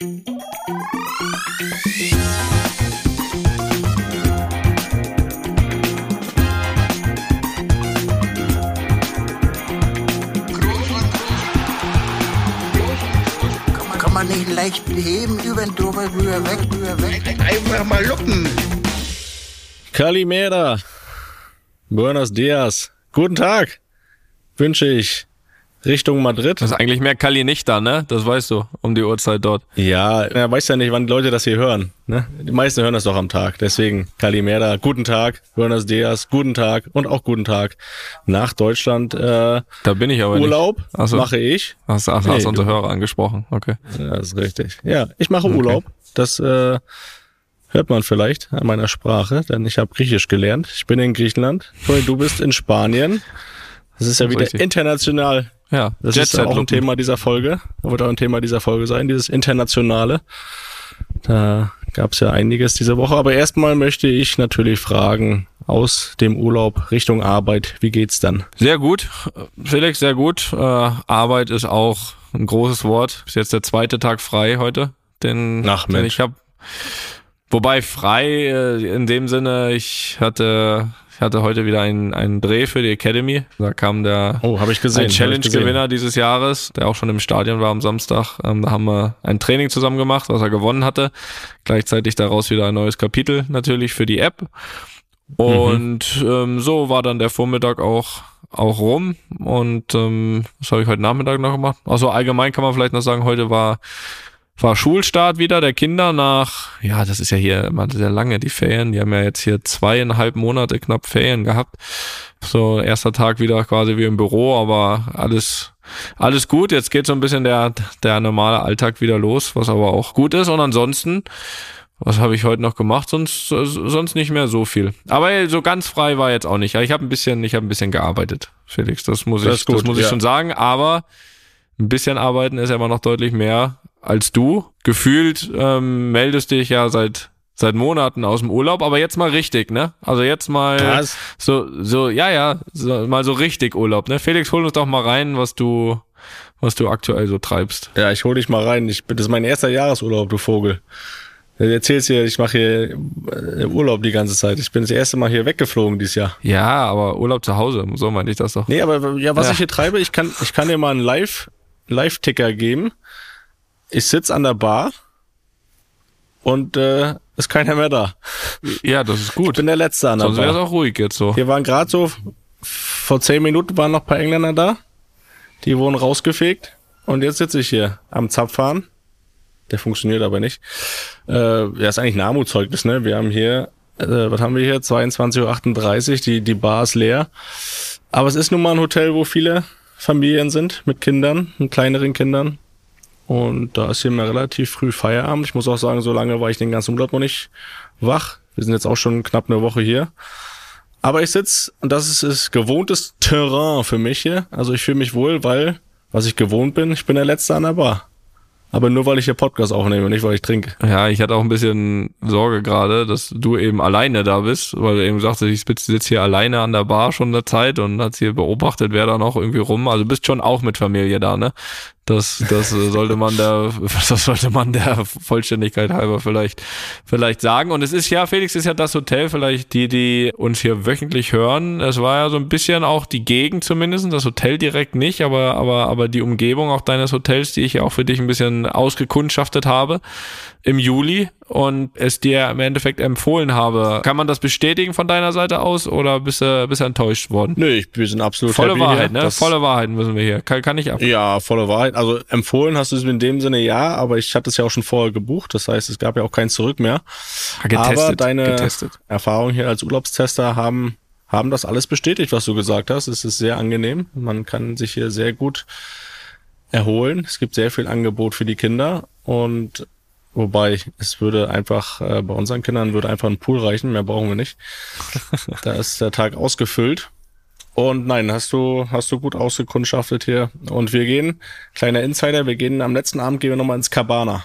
Kann man nicht leicht heben, über den drüber, rüber, weg, rüber, weg. Einfach mal luppen. Kalimera. Buenos dias. Guten Tag. Wünsche ich Richtung Madrid. Das ist eigentlich mehr Kali nicht da, ne? Das weißt du, um die Uhrzeit dort. Ja, er weiß ja nicht, wann die Leute das hier hören. Ne? Die meisten hören das doch am Tag. Deswegen, Kalimera, guten Tag, Buenos Dias, guten Tag und auch guten Tag nach Deutschland. Äh, Da bin ich aber Urlaub nicht. Ach so. mache ich. Hast, hast, Nee, hast unsere Hörer angesprochen, okay. Ja, das ist richtig. Ja, ich mache Urlaub. Das äh, hört man vielleicht an meiner Sprache, denn ich habe Griechisch gelernt. Ich bin in Griechenland. Du bist in Spanien. Das ist ja Das ist wieder richtig. international. Ja, Das ist ja auch ein. Thema dieser Folge. Wird auch ein Thema dieser Folge sein, dieses Internationale. Da gab es ja einiges diese Woche. Aber erstmal möchte ich natürlich fragen, aus dem Urlaub Richtung Arbeit, wie geht's dann? Sehr gut, Felix, sehr gut. Äh, Arbeit ist auch ein großes Wort. Ist jetzt der zweite Tag frei heute, den, Ach, den Mensch. ich habe. Wobei frei äh, in dem Sinne, ich hatte, ich hatte heute wieder einen, einen Dreh für die Academy. Da kam der Oh, habe ich gesehen. Challenge-Gewinner dieses Jahres, der auch schon im Stadion war am Samstag. Ähm, da haben wir ein Training zusammen gemacht, was er gewonnen hatte. Gleichzeitig daraus wieder ein neues Kapitel natürlich für die App. Und ähm, so war dann der Vormittag auch auch rum. Und ähm, was habe ich heute Nachmittag noch gemacht? Also allgemein kann man vielleicht noch sagen, heute war war Schulstart wieder der Kinder nach, ja, das ist ja hier immer sehr lange, die Ferien. Die haben ja jetzt hier zweieinhalb Monate knapp Ferien gehabt. So, erster Tag wieder quasi wie im Büro, aber alles, alles gut. Jetzt geht so ein bisschen der, der normale Alltag wieder los, was aber auch gut ist. Und ansonsten, was habe ich heute noch gemacht? Sonst, sonst nicht mehr so viel. Aber ey, so ganz frei war jetzt auch nicht. Ich habe ein bisschen, ich habe ein bisschen gearbeitet, Felix. Das muss Das ich, gut, das muss ich ja. schon sagen. Aber ein bisschen arbeiten ist ja immer noch deutlich mehr als du. Gefühlt ähm, meldest dich ja seit seit Monaten aus dem Urlaub, aber jetzt mal richtig, ne? Also jetzt mal Was? so so ja ja, so, mal so richtig Urlaub, ne? Felix, hol uns doch mal rein, was du was du aktuell so treibst. Ja, ich hol dich mal rein. Ich, das ist mein erster Jahresurlaub, du Vogel. Du erzählst hier, ich mache hier äh, Urlaub die ganze Zeit. Ich bin das erste Mal hier weggeflogen dieses Jahr. Ja, aber Urlaub zu Hause, so meinte ich das doch. Nee, aber ja, was Ja. ich hier treibe, ich kann, ich kann dir mal einen Live, Live-Ticker geben. Ich sitz an der Bar und äh, ist keiner mehr da. Ja, das ist Ich gut. bin der Letzte an der Sonst wäre es Bar. auch ruhig jetzt so. Hier waren gerade so, vor zehn Minuten waren noch ein paar Engländer da. Die wurden rausgefegt. Und jetzt sitze ich hier am Zapfhahn. Der funktioniert aber nicht. Äh, ja, ist eigentlich ein Armutszeugnis, ne? Wir haben hier, äh, was haben wir hier? 22.38 Uhr, die, die Bar ist leer. Aber es ist nun mal ein Hotel, wo viele Familien sind mit Kindern, mit kleineren Kindern. Und da ist hier mal relativ früh Feierabend. Ich muss auch sagen, so lange war ich den ganzen Urlaub noch nicht wach. Wir sind jetzt auch schon knapp eine Woche hier. Aber ich sitz und das ist, ist gewohntes Terrain für mich hier. Also ich fühle mich wohl, weil, was ich gewohnt bin, ich bin der Letzte an der Bar. Aber nur weil ich hier Podcast aufnehme, nicht weil ich trinke. Ja, ich hatte auch ein bisschen Sorge gerade, dass du eben alleine da bist, weil du eben sagst, ich sitze sitz hier alleine an der Bar schon eine Zeit und hat hier beobachtet, wer da noch irgendwie rum. Also bist schon auch mit Familie da, ne? Das, das sollte man der, das sollte man der Vollständigkeit halber vielleicht, vielleicht sagen. Und es ist ja, Felix ist ja das Hotel, vielleicht die, die uns hier wöchentlich hören. Es war ja so ein bisschen auch die Gegend zumindest, das Hotel direkt nicht, aber, aber, aber die Umgebung auch deines Hotels, die ich ja auch für dich ein bisschen ausgekundschaftet habe im Juli und es dir im Endeffekt empfohlen habe. Kann man das bestätigen von deiner Seite aus oder bist du, bist du enttäuscht worden? Nö, ich, wir sind absolut Volle happy Wahrheit, hier. ne? Volle Wahrheit müssen wir hier. Kann, kann ich ab. Ja, volle Wahrheit. Also empfohlen hast du es in dem Sinne ja, aber ich hatte es ja auch schon vorher gebucht. Das heißt, es gab ja auch kein Zurück mehr. aber deine getestet. Erfahrungen hier als Urlaubstester haben, haben das alles bestätigt, was du gesagt hast. Es ist sehr angenehm. Man kann sich hier sehr gut erholen. Es gibt sehr viel Angebot für die Kinder und wobei es würde einfach, äh, bei unseren Kindern würde einfach ein Pool reichen, mehr brauchen wir nicht. da ist der Tag ausgefüllt. Und nein, hast du, hast du gut ausgekundschaftet hier. Und wir gehen, kleiner Insider, wir gehen am letzten Abend gehen wir nochmal ins Cabana.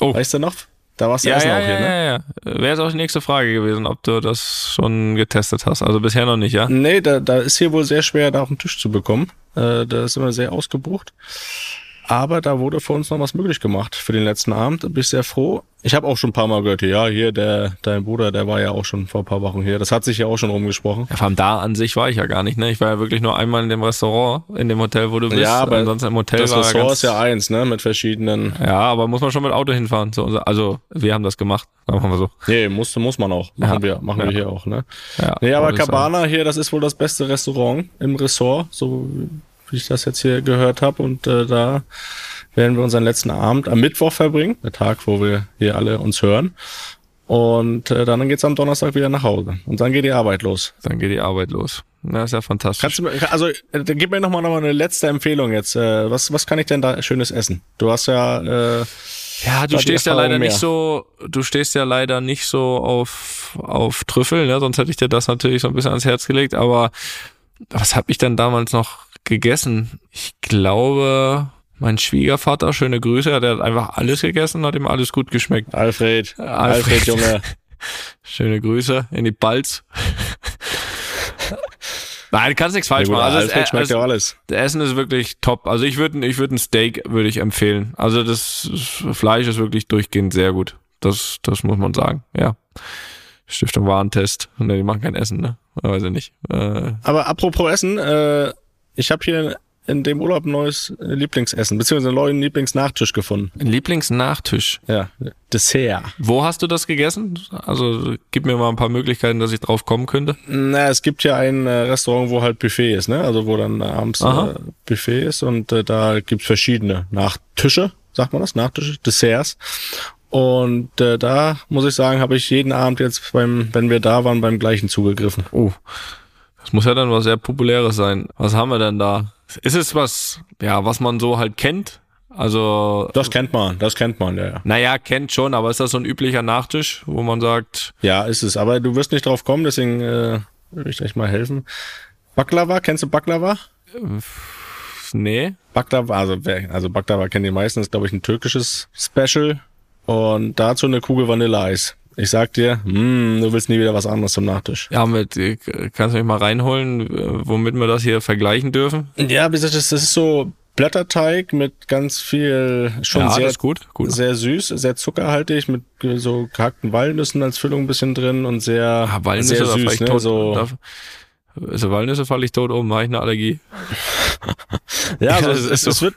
Oh. Weißt du noch? Da warst du Ja, ja, auch ja, hier, ne? ja, ja. Wäre jetzt auch die nächste Frage gewesen, ob du das schon getestet hast. Also bisher noch nicht, ja? Nee, da, da ist hier wohl sehr schwer, da auf den Tisch zu bekommen. Äh, da ist immer sehr ausgebucht. Aber da wurde für uns noch was möglich gemacht für den letzten Abend. Bin ich sehr froh. Ich habe auch schon ein paar Mal gehört, ja, hier, der, dein Bruder, der war ja auch schon vor ein paar Wochen hier. Das hat sich ja auch schon rumgesprochen. Ja, vor allem da an sich war ich ja gar nicht, ne? Ich war ja wirklich nur einmal in dem Restaurant, in dem Hotel, wo du bist. Ja, aber ansonsten im Hotel Das war Ressort ganz, ist ja eins, ne, mit verschiedenen. Ja, aber muss man schon mit Auto hinfahren. So, unser- also, wir haben das gemacht. Sagen wir mal so. Nee, muss, muss man auch. Machen Ja. wir, machen Ja. wir hier auch, ne? Ja, Nee, aber. Cabana hier, das ist wohl das beste Restaurant im Ressort, so wie ich das jetzt hier gehört habe. Und äh, da werden wir unseren letzten Abend am Mittwoch verbringen, der Tag, wo wir hier alle uns hören. Und äh, dann geht's am Donnerstag wieder nach Hause. Und dann geht die Arbeit los. Dann geht die Arbeit los. Na, ist ja fantastisch. Kannst du mir, also äh, gib mir noch mal, noch mal eine letzte Empfehlung jetzt. Äh, was, was kann ich denn da schönes essen? Du hast ja äh, Ja, du stehst ja leider nicht mehr. so, du stehst ja leider nicht so auf, auf Trüffel, ne? Sonst hätte ich dir das natürlich so ein bisschen ans Herz gelegt, aber was habe ich denn damals noch gegessen? Ich glaube, mein Schwiegervater, schöne Grüße, der hat einfach alles gegessen, hat ihm alles gut geschmeckt. Alfred. Alfred. Alfred, Junge. Schöne Grüße in die Balz. Nein, du kannst nichts falsch Ja, machen. Also, Alfred das, schmeckt also ja alles. das Essen ist wirklich top. Also ich würde ich würde ein Steak würde ich empfehlen. Also das Fleisch ist wirklich durchgehend sehr gut. Das das muss man sagen. Ja. Stiftung Warentest. Ne, die machen kein Essen, ne? Weiß ich nicht. Äh, Aber apropos Essen, äh, ich habe hier in dem Urlaub ein neues äh, Lieblingsessen, beziehungsweise einen neuen Lieblingsnachtisch gefunden. ein Lieblingsnachtisch. Ja, Dessert. Wo hast du das gegessen? Also gib mir mal ein paar Möglichkeiten, dass ich drauf kommen könnte. Na, es gibt ja ein äh, Restaurant, wo halt Buffet ist, ne? Also wo dann abends Aha. äh, Buffet ist und äh, da gibt's verschiedene Nachtische, sagt man das? Nachtische, Desserts. Und äh, da muss ich sagen, habe ich jeden Abend jetzt beim, wenn wir da waren, beim gleichen zugegriffen. Oh. Das muss ja dann was sehr Populäres sein. Was haben wir denn da? Ist es was, ja, was man so halt kennt? Also, Das kennt man, das kennt man, ja, ja. naja, kennt schon, aber ist das so ein üblicher Nachtisch, wo man sagt, Ja, ist es. Aber du wirst nicht drauf kommen, deswegen äh, will ich dir echt mal helfen. Baklava, kennst du Baklava? nee, Baklava, also, also Baklava kennen die meisten, ist glaube ich ein türkisches Special. Und dazu eine Kugel Vanilleeis. Ich sag dir, mm, du willst nie wieder was anderes zum Nachtisch. Ja, mit, äh, kannst du mich mal reinholen, äh, womit wir das hier vergleichen dürfen? Ja, wie gesagt, das, ist so Blätterteig mit ganz viel, schon ja, sehr, gut, gut. sehr süß, sehr zuckerhaltig, mit so gehackten Walnüssen als Füllung ein bisschen drin und sehr, Ah, Walnüsse, sehr süß, ne? tot. So, Da, also Walnüsse falle ich tot um, habe ich eine Allergie. Ja, also Ja, es, es, ist es wird.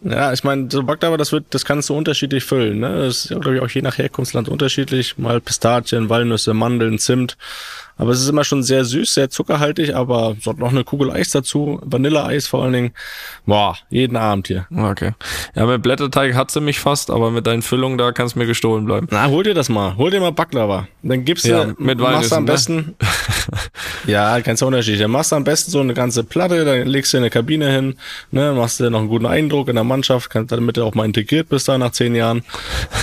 Ja, ich meine, so Baklava, das wird, das kannst du unterschiedlich füllen. Ne? Das ist, glaube ich, auch je nach Herkunftsland unterschiedlich. Mal Pistazien, Walnüsse, Mandeln, Zimt. Aber es ist immer schon sehr süß, sehr zuckerhaltig, aber so noch eine Kugel Eis dazu, Vanilleeis vor allen Dingen. Boah, jeden Abend hier. Okay. Ja, mit Blätterteig hat sie mich fast, aber mit deinen Füllungen, da kannst du mir gestohlen bleiben. Na, hol dir das mal. Hol dir mal Baklava. Dann gibst du, Ja, mit machst du am Walnüssen, besten. ja, ganz unterschiedlich. Dann machst du am besten so eine ganze Platte, dann legst du in eine Kabine hin, ne, machst dir noch einen guten Eindruck in der Mannschaft, kannst, damit du auch mal integriert bist da nach zehn Jahren.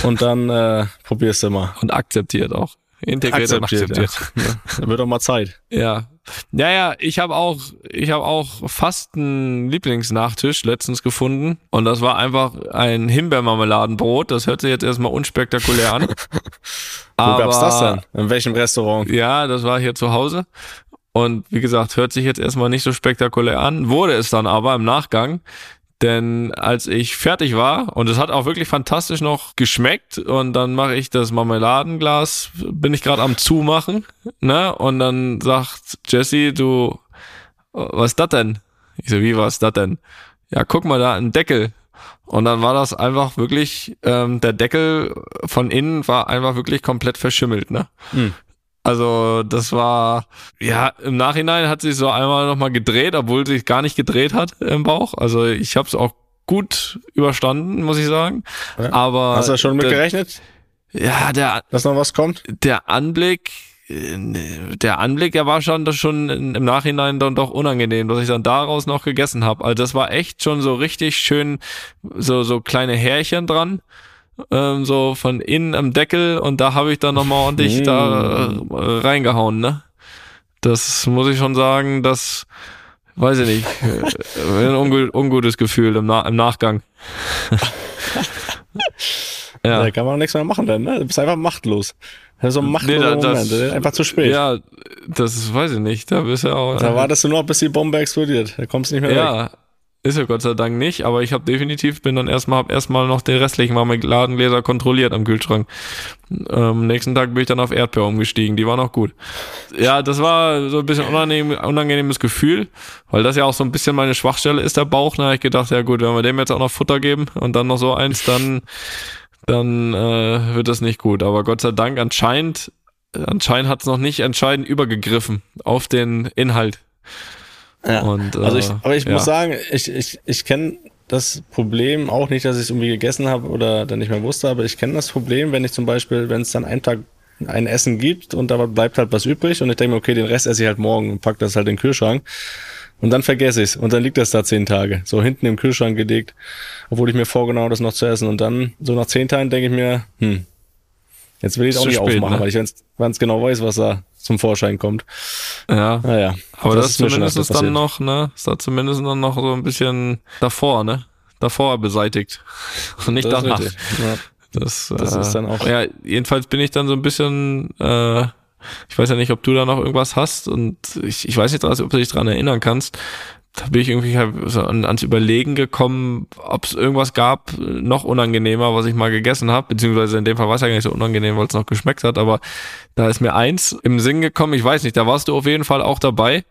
Und dann äh, probierst du mal. Und akzeptiert auch. Integriert und akzeptiert. Ja. Dann wird doch mal Zeit. Ja. Ja, ja, ich habe auch, ich habe auch fast einen Lieblingsnachtisch letztens gefunden und das war einfach ein Himbeermarmeladenbrot. Das hört sich jetzt erstmal unspektakulär an. Wo gab's das denn? In welchem Restaurant? Ja, das war hier zu Hause. Und wie gesagt, hört sich jetzt erstmal nicht so spektakulär an, wurde es dann aber im Nachgang. Denn als ich fertig war, und es hat auch wirklich fantastisch noch geschmeckt, und dann mache ich das Marmeladenglas, bin ich gerade am Zumachen, ne? Und dann sagt Jesse, du, was ist das denn? Ich so, wie was ist das denn? Ja, guck mal da, ein Deckel. Und dann war das einfach wirklich, ähm, der Deckel von innen war einfach wirklich komplett verschimmelt, ne? Hm. Also das war, ja, im Nachhinein hat sich so einmal nochmal gedreht, obwohl sich gar nicht gedreht hat im Bauch. Also ich habe es auch gut überstanden, muss ich sagen. Ja. Aber Hast du schon mit der, gerechnet, ja, der, dass noch was kommt? der Anblick, der Anblick, der war schon das schon im Nachhinein dann doch unangenehm, dass ich dann daraus noch gegessen habe. Also das war echt schon so richtig schön, so so kleine Härchen dran, ähm, so von innen am Deckel und da habe ich dann nochmal ordentlich da äh, reingehauen, ne? Das muss ich schon sagen, das weiß ich nicht, äh, ein ungu ungutes Gefühl im, Na im Nachgang. ja. Da kann man nichts mehr machen dann, ne? Du bist einfach machtlos. Das ist so ein Nee, machtloser da- das- Moment. Einfach zu spät. Ja, das weiß ich nicht. Da bist du auch. Da wartest du noch, bis die Bombe explodiert. Da kommst du nicht mehr weg. ja, Ist ja Gott sei Dank nicht, aber ich habe definitiv, bin dann erstmal, hab erstmal noch den restlichen Marmeladengläser kontrolliert am Kühlschrank. Ähm, nächsten Tag bin ich dann auf Erdbeer umgestiegen, die war noch gut. Ja, das war so ein bisschen unangenehm, unangenehmes Gefühl, weil das ja auch so ein bisschen meine Schwachstelle ist, der Bauch. Habe ich gedacht, ja gut, wenn wir dem jetzt auch noch Futter geben und dann noch so eins, dann, dann äh, wird das nicht gut. Aber Gott sei Dank anscheinend, anscheinend hat es noch nicht entscheidend übergegriffen auf den Inhalt. Ja. Und, äh, also ich, aber ich ja. muss sagen, ich, ich, ich kenne das Problem auch nicht, dass ich es irgendwie gegessen habe oder dann nicht mehr wusste, aber ich kenne das Problem, wenn ich zum Beispiel, wenn es dann einen Tag ein Essen gibt und da bleibt halt was übrig und ich denke mir, okay, den Rest esse ich halt morgen und pack das halt in den Kühlschrank und dann vergesse ich es und dann liegt das da zehn Tage, so hinten im Kühlschrank gelegt, obwohl ich mir vorgenommen habe, das noch zu essen und dann so nach zehn Tagen denke ich mir, hm, jetzt will ich es auch nicht spät, aufmachen, ne? weil ich ganz genau weiß, was da zum Vorschein kommt. Ja. Naja. Aber das, das ist zumindest ist dann noch, ne, ist da zumindest dann noch so ein bisschen davor, ne? Davor beseitigt. Und nicht das danach. Ja. Das, das äh, ist dann auch. Ja, jedenfalls bin ich dann so ein bisschen, äh, ich weiß ja nicht, ob du da noch irgendwas hast und ich, ich weiß nicht, ob du dich dran erinnern kannst da bin ich irgendwie halt so ans Überlegen gekommen, ob es irgendwas gab, noch unangenehmer, was ich mal gegessen habe, beziehungsweise in dem Fall war es ja gar nicht so unangenehm, weil es noch geschmeckt hat, aber da ist mir eins im Sinn gekommen, ich weiß nicht, da warst du auf jeden Fall auch dabei.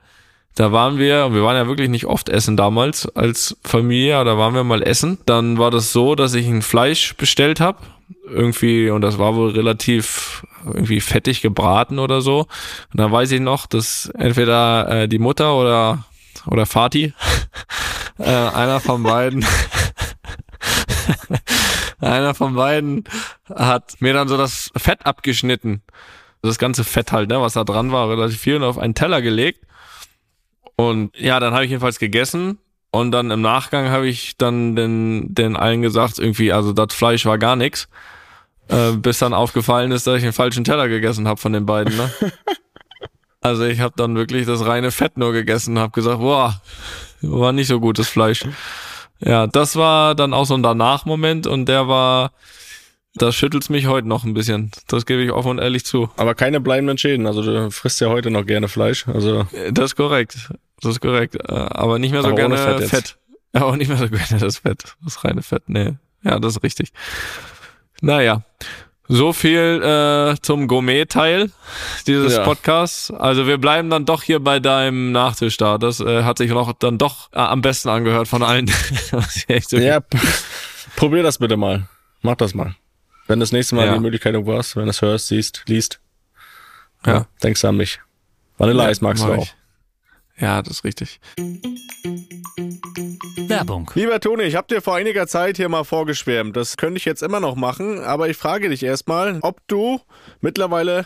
Da waren wir, wir waren ja wirklich nicht oft essen damals als Familie, da waren wir mal essen. Dann war das so, dass ich ein Fleisch bestellt habe, irgendwie, und das war wohl relativ irgendwie fettig gebraten oder so. Und dann weiß ich noch, dass entweder äh, die Mutter oder oder Fatih. äh, einer von beiden. einer von beiden hat mir dann so das Fett abgeschnitten. Das ganze Fett halt, ne, was da dran war, relativ viel und auf einen Teller gelegt. Und ja, dann habe ich jedenfalls gegessen und dann im Nachgang habe ich dann den, den allen gesagt, irgendwie, also das Fleisch war gar nix. Äh, bis dann aufgefallen ist, dass ich den falschen Teller gegessen habe von den beiden. Ne? Also ich habe dann wirklich das reine Fett nur gegessen, habe gesagt, boah, war nicht so gutes Fleisch. Ja, das war dann auch so ein Danach-Moment und der war, das schüttelt's mich heute noch ein bisschen. Das gebe ich offen und ehrlich zu. Aber keine bleibenden Schäden. Also du frisst ja heute noch gerne Fleisch. Also das ist korrekt. Das ist korrekt. Äh, aber nicht mehr so gerne Fett, Fett. Aber nicht mehr so gerne das Fett. Das reine Fett. Nee. Ja, das ist richtig. Naja. So viel äh, zum Gourmet-Teil dieses ja. Podcasts. Also wir bleiben dann doch hier bei deinem Nachtisch da. Das äh, hat sich noch dann doch äh, am besten angehört von allen. so ja, probier das bitte mal. Mach das mal. Wenn das nächste Mal ja. die Möglichkeit irgendwo hast, wenn du es hörst, siehst, liest, ja, ja. denkst an mich. Vanilleeis ja, magst du auch. Ich. Ja, das ist richtig. Werbung. Lieber Toni, ich habe dir vor einiger Zeit hier mal vorgeschwärmt. Das könnte ich jetzt immer noch machen, aber ich frage dich erstmal, ob du mittlerweile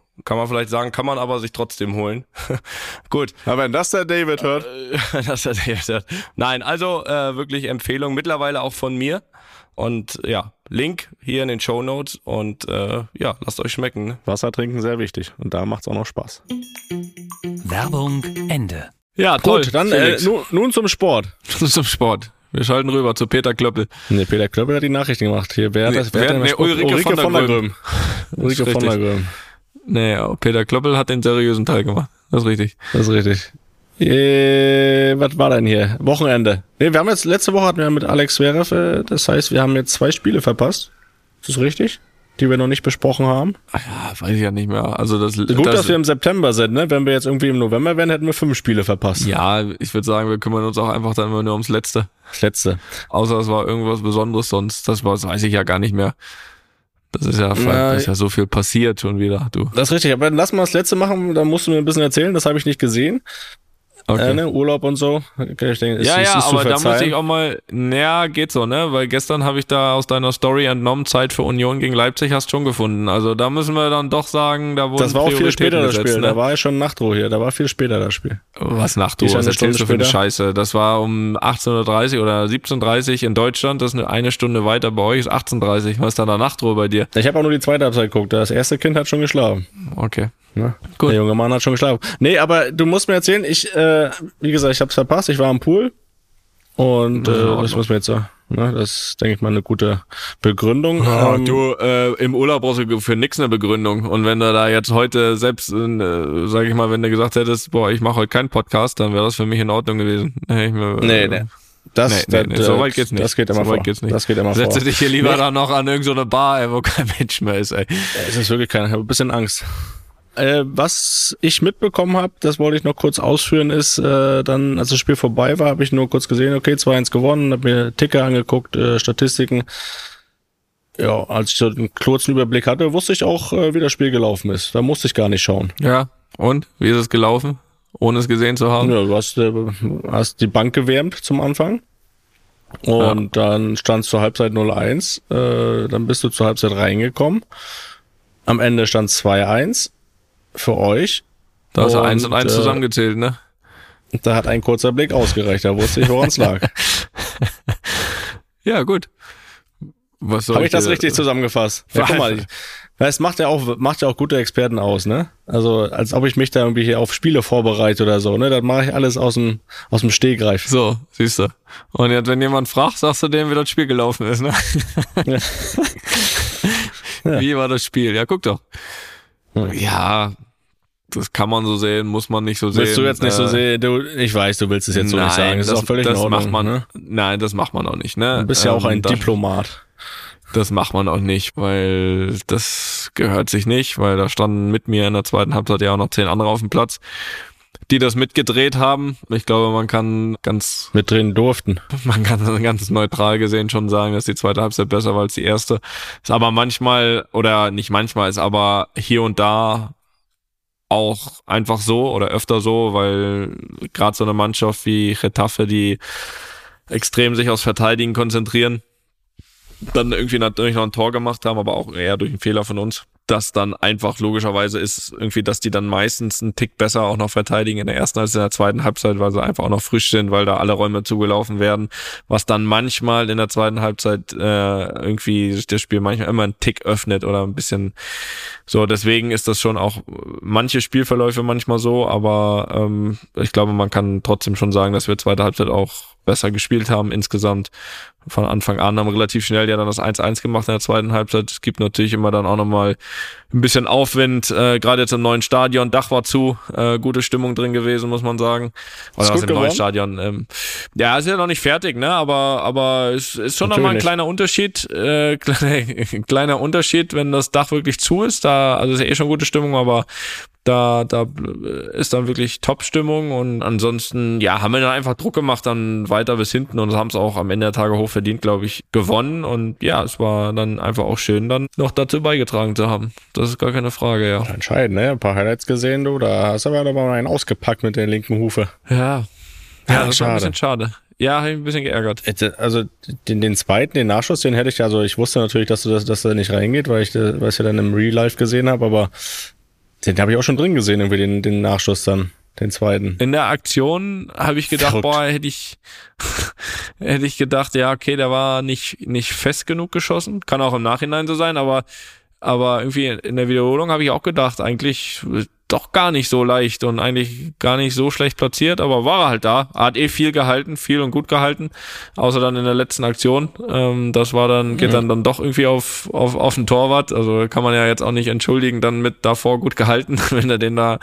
Kann man vielleicht sagen, kann man aber sich trotzdem holen. Gut. Aber wenn das der David hört, das hat er gesagt. Nein, also äh, wirklich Empfehlung, mittlerweile auch von mir. Und ja, Link hier in den Show Notes und äh, ja, lasst euch schmecken. Ne? Wasser trinken sehr wichtig und da macht's auch noch Spaß. Werbung Ende. Ja, toll. Gut, dann äh, nun, nun zum Sport. zum Sport. Wir schalten rüber zu Peter Klöppel. Nee, Peter Klöppel hat die Nachrichten gemacht. Hier, wer hat Nee, das? Wer wer- hat denn nee, Sport- Ulrike von der Gröm. Ulrike von der richtig. Gröm. Nee, ja, Peter Klöppel hat den seriösen Teil gemacht. Das ist richtig. Das ist richtig. Äh, was war denn hier? Wochenende. Nee, wir haben jetzt, letzte Woche hatten wir mit Alex Zverev, äh, das heißt, wir haben jetzt zwei Spiele verpasst. Ist das richtig? Die wir noch nicht besprochen haben. Ah ja, weiß ich ja nicht mehr. Also das, Gut, dass wir im September sind, ne? Wenn wir jetzt irgendwie im November wären, hätten wir fünf Spiele verpasst. Ja, ich würde sagen, wir kümmern uns auch einfach dann immer nur ums Letzte. Das letzte. Außer es war irgendwas Besonderes sonst. Das, war, das weiß ich ja gar nicht mehr. Das ist ja, Na, ist ja so viel passiert schon wieder, du. Das ist richtig, aber dann lass mal das letzte machen, da musst du mir ein bisschen erzählen, das habe ich nicht gesehen. Okay. Äh, ne? Urlaub und so. Okay, ich denke, ist, ja, ist, ja, ist aber da muss ich auch mal, naja, geht so, ne? Weil gestern habe ich da aus deiner Story entnommen, Zeit für Union gegen Leipzig hast schon gefunden. Also da müssen wir dann doch sagen, da wurden Das war auch viel später das gesetzt, Spiel. Ne? Da war ja schon Nachtruhe hier. Da war viel später das Spiel. Was Nacht, du, Die ist was erzählst du für eine. Scheiße? Das war um 18.30 Uhr oder 17.30 Uhr in Deutschland, das ist eine, Stunde weiter, bei euch ist 18.30 Uhr. Was ist da da Nachtruhe bei dir? Ich habe auch nur die zweite Halbzeit geguckt. Das erste Kind hat schon geschlafen. Okay. Ne? Gut. Der junge Mann hat schon geschlafen. Nee, aber du musst mir erzählen, ich, äh, wie gesagt, ich habe es verpasst. Ich war am Pool. Und Das ist in äh, das muss mir jetzt sagen. Ne? Das ist, denke ich mal, eine gute Begründung. Ja, Ähm, du, äh, im Urlaub brauchst du für nix eine Begründung. Und wenn du da jetzt heute selbst, äh, sag ich mal, wenn du gesagt hättest, boah, ich mache heute keinen Podcast, dann wäre das für mich in Ordnung gewesen. Nee, ich mir, Nee, nee. Das, Nee, nee, nee, so weit geht's nicht. Das geht immer so weit vor. geht's nicht. Das geht immer Setze vor. dich hier lieber Nee. dann noch an irgendeine so Bar, ey, wo kein Mensch mehr ist, ey. Es ist wirklich keiner. Ich habe ein bisschen Angst. Äh, was ich mitbekommen habe, das wollte ich noch kurz ausführen, ist, äh, dann, als das Spiel vorbei war, habe ich nur kurz gesehen, okay, 2-1 gewonnen, habe mir Ticker angeguckt, äh, Statistiken. Ja, als ich so einen kurzen Überblick hatte, wusste ich auch, äh, wie das Spiel gelaufen ist. Da musste ich gar nicht schauen. Ja, und? Wie ist es gelaufen? Ohne es gesehen zu haben? Ja, du hast, äh, hast die Bank gewärmt zum Anfang. Und dann stand es zur Halbzeit 0-1. Äh, dann bist du zur Halbzeit reingekommen. Am Ende stand 2-1 für euch. Da hast du eins und eins äh, zusammengezählt, ne? Da hat ein kurzer Blick ausgereicht. Da wusste ich, woran es lag. Ja, gut. Was soll Habe ich das richtig zusammengefasst? Ja, guck mal, das macht ja auch macht ja auch gute Experten aus, ne? Also als ob ich mich da irgendwie hier auf Spiele vorbereite oder so, ne? Das mache ich alles aus dem aus dem Stegreif. So, siehst du. Und jetzt, wenn jemand fragt, sagst du dem, wie das Spiel gelaufen ist, ne? Wie war das Spiel? Ja, guck doch. Ja, das kann man so sehen, muss man nicht so sehen. Willst du jetzt nicht so Äh, sehen? Du, ich weiß, du willst es jetzt so nicht sagen. Das, ist auch völlig das in Ordnung. macht man, ne? Nein, das macht man auch nicht, ne? Du bist ja auch Ähm, ein das- Diplomat. das macht man auch nicht, weil das gehört sich nicht, weil da standen mit mir in der zweiten Halbzeit ja auch noch zehn andere auf dem Platz, die das mitgedreht haben. Ich glaube, man kann ganz mitdrehen durften. Man kann ganz neutral gesehen schon sagen, dass die zweite Halbzeit besser war als die erste. Ist aber manchmal oder nicht manchmal ist aber hier und da auch einfach so oder öfter so, weil gerade so eine Mannschaft wie Retafe, die extrem sich aufs Verteidigen konzentrieren, dann irgendwie natürlich noch ein Tor gemacht haben, aber auch eher durch einen Fehler von uns das dann einfach logischerweise ist irgendwie, dass die dann meistens einen Tick besser auch noch verteidigen in der ersten als in der zweiten Halbzeit, weil sie einfach auch noch frisch sind, weil da alle Räume zugelaufen werden, was dann manchmal in der zweiten Halbzeit äh, irgendwie das Spiel manchmal immer einen Tick öffnet oder ein bisschen so. Deswegen ist das schon auch manche Spielverläufe manchmal so, aber ähm, ich glaube, man kann trotzdem schon sagen, dass wir zweite Halbzeit auch besser gespielt haben insgesamt von Anfang an, haben relativ schnell ja dann das 1-1 gemacht in der zweiten Halbzeit. Es gibt natürlich immer dann auch nochmal ein bisschen Aufwind, äh, gerade jetzt im neuen Stadion, Dach war zu, äh, gute Stimmung drin gewesen, muss man sagen. Oder was im neuen Stadion. Ähm, ja, ist ja noch nicht fertig, ne? Aber aber es ist schon nochmal ein kleiner Unterschied, äh, kleiner, kleiner Unterschied, wenn das Dach wirklich zu ist. Da, also ist ja eh schon gute Stimmung, aber da, da ist dann wirklich Top-Stimmung und ansonsten, ja, haben wir dann einfach Druck gemacht, dann weiter bis hinten und haben es auch am Ende der Tage hoch verdient, glaube ich, gewonnen und ja, es war dann einfach auch schön, dann noch dazu beigetragen zu haben. Das ist gar keine Frage, ja. Entscheidend, ne? Ein paar Highlights gesehen, du, da hast du aber mal einen ausgepackt mit der linken Hufe. Ja. Ja, das schade. war ein bisschen schade. Ja, habe ich ein bisschen geärgert. Also den, den zweiten, den Nachschuss, den hätte ich, also ich wusste natürlich, dass du das, dass er nicht reingeht, weil ich das ja dann im Real Life gesehen habe, aber den habe ich auch schon drin gesehen, irgendwie den, den Nachschuss dann, den zweiten. In der Aktion habe ich gedacht, Verrückt. boah, hätte ich, hätte ich gedacht, ja, okay, der war nicht, nicht fest genug geschossen. Kann auch im Nachhinein so sein, aber, aber irgendwie in der Wiederholung habe ich auch gedacht, eigentlich doch gar nicht so leicht und eigentlich gar nicht so schlecht platziert, aber war er halt da. Er hat eh viel gehalten, viel und gut gehalten, außer dann in der letzten Aktion. Ähm, das war dann, geht mhm. dann, dann doch irgendwie auf, auf, auf den Torwart. Also kann man ja jetzt auch nicht entschuldigen, dann mit davor gut gehalten. Wenn er den da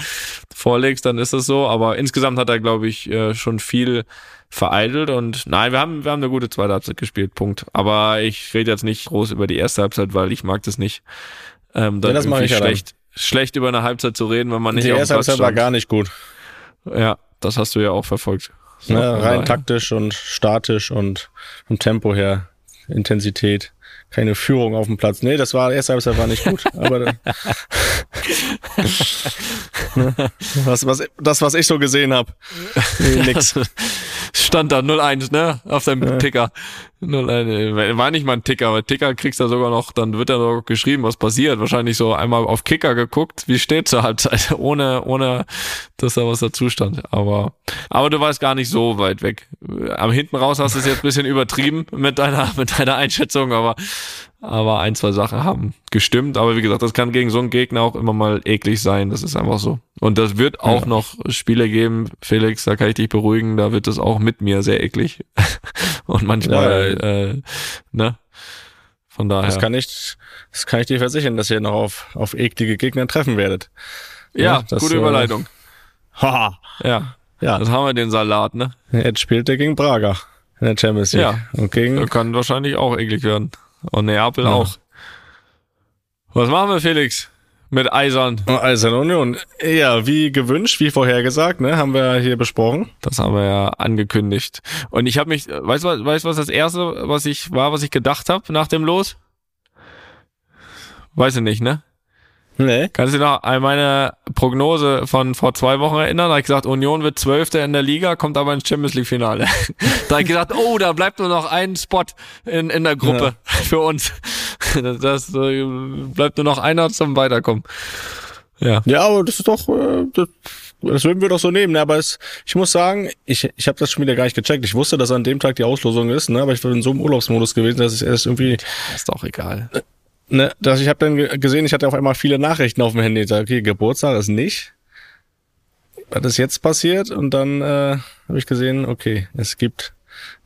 vorlegst, dann ist es so. Aber insgesamt hat er, glaube ich, äh, schon viel vereitelt und nein, wir haben, wir haben eine gute zweite Halbzeit gespielt, Punkt. Aber ich rede jetzt nicht groß über die erste Halbzeit, weil ich mag das nicht. Ähm, dann ja, das irgendwie ich schlecht. Ja schlecht über eine Halbzeit zu reden, wenn man nicht Die erste Halbzeit war gar nicht gut. Ja, das hast du ja auch verfolgt. So, ja, rein taktisch und statisch und vom Tempo her, Intensität, keine Führung auf dem Platz. Nee, das war, erste Halbzeit war nicht gut, aber was, was, das, was ich so gesehen habe, nee, nix. Stand da 0-1, ne? Auf deinem ja. Ticker. 0-1. War nicht mal ein Ticker, aber Ticker kriegst du sogar noch, dann wird da noch geschrieben, was passiert. Wahrscheinlich so einmal auf Kicker geguckt, wie steht zur Halbzeit, ohne, ohne, dass da was dazu stand. Aber, aber du warst gar nicht so weit weg. Am hinten raus hast du es jetzt ein bisschen übertrieben mit deiner, mit deiner Einschätzung, aber aber ein, zwei Sachen haben gestimmt. Aber wie gesagt, das kann gegen so einen Gegner auch immer mal eklig sein. Das ist einfach so. Und das wird auch ja. noch Spiele geben, Felix, da kann ich dich beruhigen, da wird es auch mit mir sehr eklig. Und manchmal, ja. Äh, ne? Von daher. Das kann ich, das kann ich dir versichern, dass ihr noch auf, auf eklige Gegner treffen werdet. Ja, ja das, gute Überleitung. Äh, haha. ja. Ja. Das haben wir den Salat, ne? Jetzt spielt er gegen Braga in der Champions League. Ja. Und gegen. Kann wahrscheinlich auch eklig werden. Und Neapel ja. auch. Was machen wir, Felix? Mit Eisern. Eisern Union. Ja, wie gewünscht, wie vorhergesagt, ne, haben wir hier besprochen. Das haben wir ja angekündigt. Und ich habe mich, weißt du, weißt, was das erste, was ich war, was ich gedacht habe nach dem Los? Weiß ich nicht, ne? Nee. Kannst du dich noch an meine Prognose von vor zwei Wochen erinnern? Da habe ich gesagt, Union wird Zwölfter in der Liga, kommt aber ins Champions League Finale. da habe ich gesagt, oh, da bleibt nur noch ein Spot in, in der Gruppe ja. für uns. Das, das äh, bleibt nur noch einer zum Weiterkommen. Ja. Ja, aber das ist doch, äh, das, das würden wir doch so nehmen. Ne? Aber es, ich muss sagen, ich, ich habe das schon wieder gar nicht gecheckt. Ich wusste, dass an dem Tag die Auslosung ist, ne? aber ich war in so einem Urlaubsmodus gewesen, dass es erst irgendwie. Ist doch egal. Ne, dass ich habe dann gesehen, ich hatte auf einmal viele Nachrichten auf dem Handy. Ich sag, okay, Geburtstag ist nicht. Was ist jetzt passiert? Und dann äh, habe ich gesehen, okay, es gibt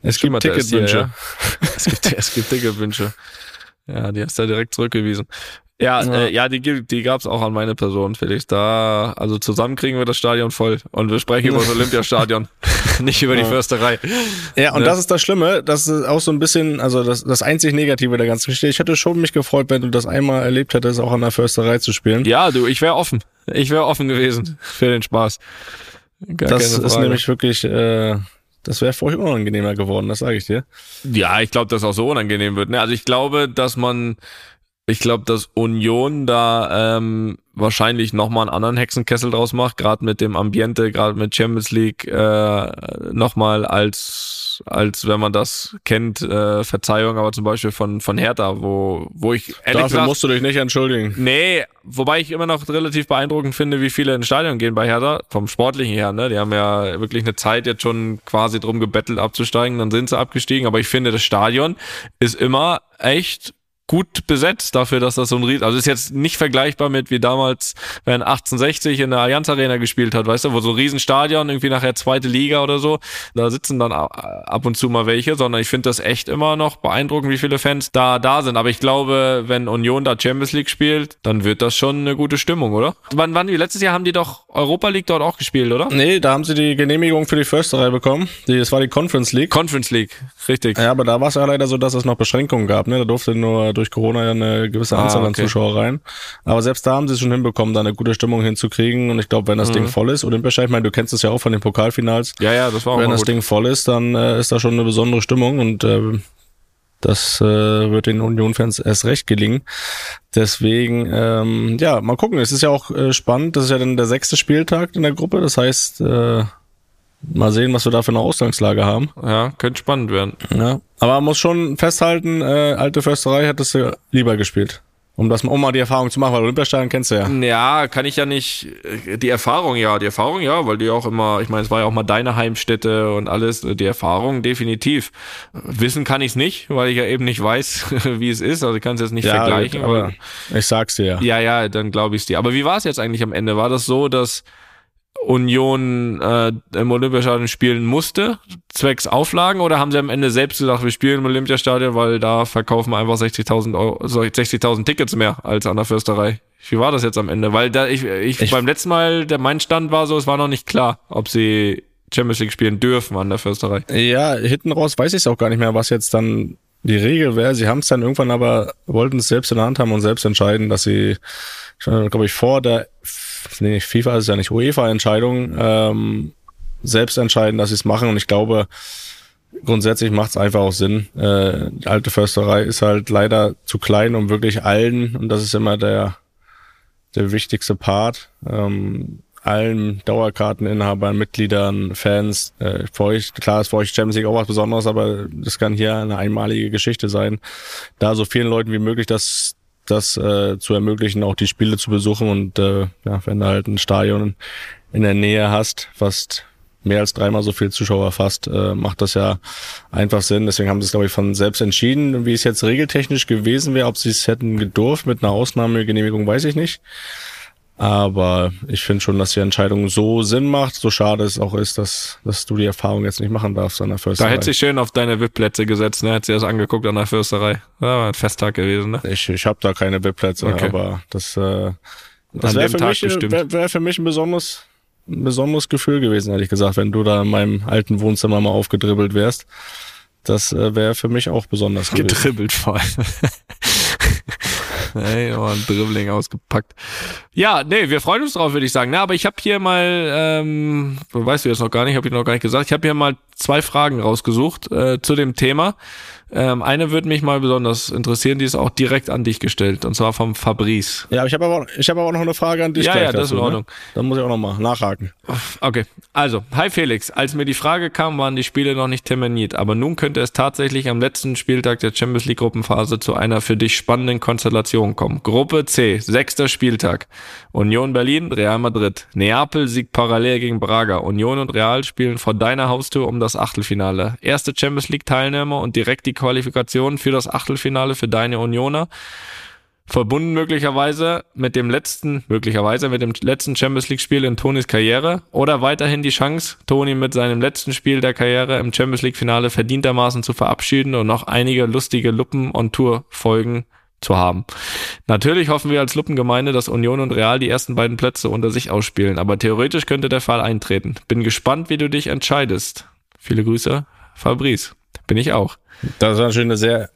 es gibt Ticketwünsche. Ja. es gibt es gibt Ticketwünsche. Ja, die hast du ja direkt zurückgewiesen. Ja, ja, äh, ja die, die gab's auch an meine Person, Felix. Da, also zusammen kriegen wir das Stadion voll und wir sprechen über das Olympiastadion. nicht über die Försterei. Ja, und Ne? das ist das Schlimme, das ist auch so ein bisschen, also das, das einzig Negative der ganzen Geschichte. Ich hätte schon mich gefreut, wenn du das einmal erlebt hättest, auch an der Försterei zu spielen. Ja, du, ich wäre offen. Ich wäre offen gewesen für den Spaß. Gar das ist nämlich wirklich, äh, das wäre für euch unangenehmer geworden, das sage ich dir. Ja, ich glaube, dass auch so unangenehm wird. Ne? Also ich glaube, dass man, ich glaube, dass Union da ähm, wahrscheinlich nochmal einen anderen Hexenkessel draus macht, gerade mit dem Ambiente, gerade mit Champions League, äh, nochmal als, als wenn man das kennt, äh, Verzeihung, aber zum Beispiel von, von Hertha, wo, wo ich ehrlich Dafür gesagt, musst du dich nicht entschuldigen. Nee, wobei ich immer noch relativ beeindruckend finde, wie viele ins Stadion gehen bei Hertha, vom Sportlichen her, ne? Die haben ja wirklich eine Zeit jetzt schon quasi drum gebettelt abzusteigen, dann sind sie abgestiegen, aber ich finde, das Stadion ist immer echt gut besetzt dafür, dass das so ein Riesen, also ist jetzt nicht vergleichbar mit wie damals, wenn 1860 in der Allianz Arena gespielt hat, weißt du, wo so ein Riesenstadion, irgendwie nachher zweite Liga oder so, da sitzen dann ab und zu mal welche, sondern ich finde das echt immer noch beeindruckend, wie viele Fans da da sind. Aber ich glaube, wenn Union da Champions League spielt, dann wird das schon eine gute Stimmung, oder? Wann, wann, letztes Jahr haben die doch Europa League dort auch gespielt, oder? Nee, da haben sie die Genehmigung für die Försterei bekommen. Die, das war die Conference League. Conference League, richtig. Ja, aber da war es ja leider so, dass es noch Beschränkungen gab. Ne? Da durfte nur durch Corona ja eine gewisse Ah, Anzahl an okay. Zuschauer rein. Aber selbst da haben sie es schon hinbekommen, da eine gute Stimmung hinzukriegen. Und ich glaube, wenn das Mhm. Ding voll ist, Olympiaschein, ich meine, du kennst es ja auch von den Pokalfinals. Ja, ja, das war auch wenn das gut. Ding voll ist, dann äh, ist da schon eine besondere Stimmung und äh, das äh, wird den Union-Fans erst recht gelingen. Deswegen, ähm, ja, mal gucken. Es ist ja auch äh, spannend. Das ist ja dann der sechste Spieltag in der Gruppe. Das heißt, äh, mal sehen, was wir da für eine Ausgangslage haben. Ja, könnte spannend werden. Ja. Aber man muss schon festhalten, äh, alte Försterei hättest du lieber gespielt. Um das um mal die Erfahrung zu machen, weil Olympiastadion kennst du ja. Ja, kann ich ja nicht. äh, Die Erfahrung, ja, die Erfahrung, ja, weil die auch immer, ich meine, es war ja auch mal deine Heimstätte und alles, die Erfahrung definitiv. Wissen kann ich es nicht, weil ich ja eben nicht weiß, wie es ist. Also ich kann es jetzt nicht vergleichen, aber, aber ich sag's dir ja. ja, ja, dann glaube ich es dir. Aber wie war es jetzt eigentlich am Ende? War das so, dass Union äh, im Olympiastadion spielen musste, zwecks Auflagen, oder haben sie am Ende selbst gesagt, wir spielen im Olympiastadion, weil da verkaufen wir einfach 60.000 Euro, 60.000 Tickets mehr als an der Fürsterei? Wie war das jetzt am Ende? Weil da ich, ich, Ich- beim letzten Mal, der mein Stand war so, es war noch nicht klar, ob sie Champions League spielen dürfen an der Fürsterei. Ja, hinten raus weiß ich es auch gar nicht mehr, was jetzt dann die Regel wäre. Sie haben es dann irgendwann aber, wollten es selbst in der Hand haben und selbst entscheiden, dass sie, glaube ich, vor der, nee, FIFA ist ja nicht UEFA-Entscheidung, ähm, selbst entscheiden, dass sie es machen. Und ich glaube, grundsätzlich macht es einfach auch Sinn. Äh, die alte Försterei ist halt leider zu klein, um wirklich allen, und das ist immer der, der wichtigste Part, ähm, allen Dauerkarteninhabern, Mitgliedern, Fans, äh, für euch, klar ist für euch Champions League auch was Besonderes, aber das kann hier eine einmalige Geschichte sein, da so vielen Leuten wie möglich das, das äh, zu ermöglichen, auch die Spiele zu besuchen und äh, ja, wenn du halt ein Stadion in der Nähe hast, fast mehr als dreimal so viel Zuschauer fast, äh, macht das ja einfach Sinn. Deswegen haben sie es, glaube ich, von selbst entschieden. Wie es jetzt regeltechnisch gewesen wäre, ob sie es hätten gedurft mit einer Ausnahmegenehmigung, weiß ich nicht. Aber ich finde schon, dass die Entscheidung so Sinn macht, so schade es auch ist, dass, dass du die Erfahrung jetzt nicht machen darfst an der First Da hätte sich schön auf deine VIP-Plätze gesetzt, ne? Hätte sie das angeguckt an der Fürsterei. Ja, war ein Festtag gewesen, ne? Ich, ich habe da keine VIP-Plätze, Okay. aber das, äh, das wäre für, Tag mich, bestimmt. wär, wär für mich ein besonderes, ein besonderes Gefühl gewesen, ehrlich gesagt, wenn du da in meinem alten Wohnzimmer mal aufgedribbelt wärst. Das äh, wäre für mich auch besonders gewesen. Gedribbelt vor allem. Hey, oh, ein Dribbling ausgepackt. Ja, nee, wir freuen uns drauf, würde ich sagen. Na, aber ich habe hier mal, ähm, weißt du jetzt noch gar nicht, habe ich noch gar nicht gesagt, ich habe hier mal zwei Fragen rausgesucht äh, zu dem Thema. Ähm, eine würde mich mal besonders interessieren, die ist auch direkt an dich gestellt, und zwar vom Fabrice. Ja, aber ich habe aber, auch- ich habe aber auch noch eine Frage an dich. Ja, ja, das ist dazu, in Ordnung. Ne? Dann muss ich auch noch mal nachhaken. Okay, also, hi Felix. Als mir die Frage kam, waren die Spiele noch nicht terminiert, aber nun könnte es tatsächlich am letzten Spieltag der Champions League Gruppenphase zu einer für dich spannenden Konstellation kommen. Gruppe C, sechster Spieltag. Union Berlin, Real Madrid. Neapel siegt parallel gegen Braga. Union und Real spielen vor deiner Haustür um das Achtelfinale. Erste Champions League Teilnehmer und direkt die Qualifikation für das Achtelfinale für deine Unioner verbunden möglicherweise mit dem letzten, möglicherweise mit dem letzten Champions League Spiel in Tonis Karriere oder weiterhin die Chance, Toni mit seinem letzten Spiel der Karriere im Champions League Finale verdientermaßen zu verabschieden und noch einige lustige Luppen on Tour Folgen zu haben. Natürlich hoffen wir als Luppengemeinde, dass Union und Real die ersten beiden Plätze unter sich ausspielen, aber theoretisch könnte der Fall eintreten. Bin gespannt, wie du dich entscheidest. Viele Grüße, Fabrice. Bin ich auch. Das ist natürlich eine sehr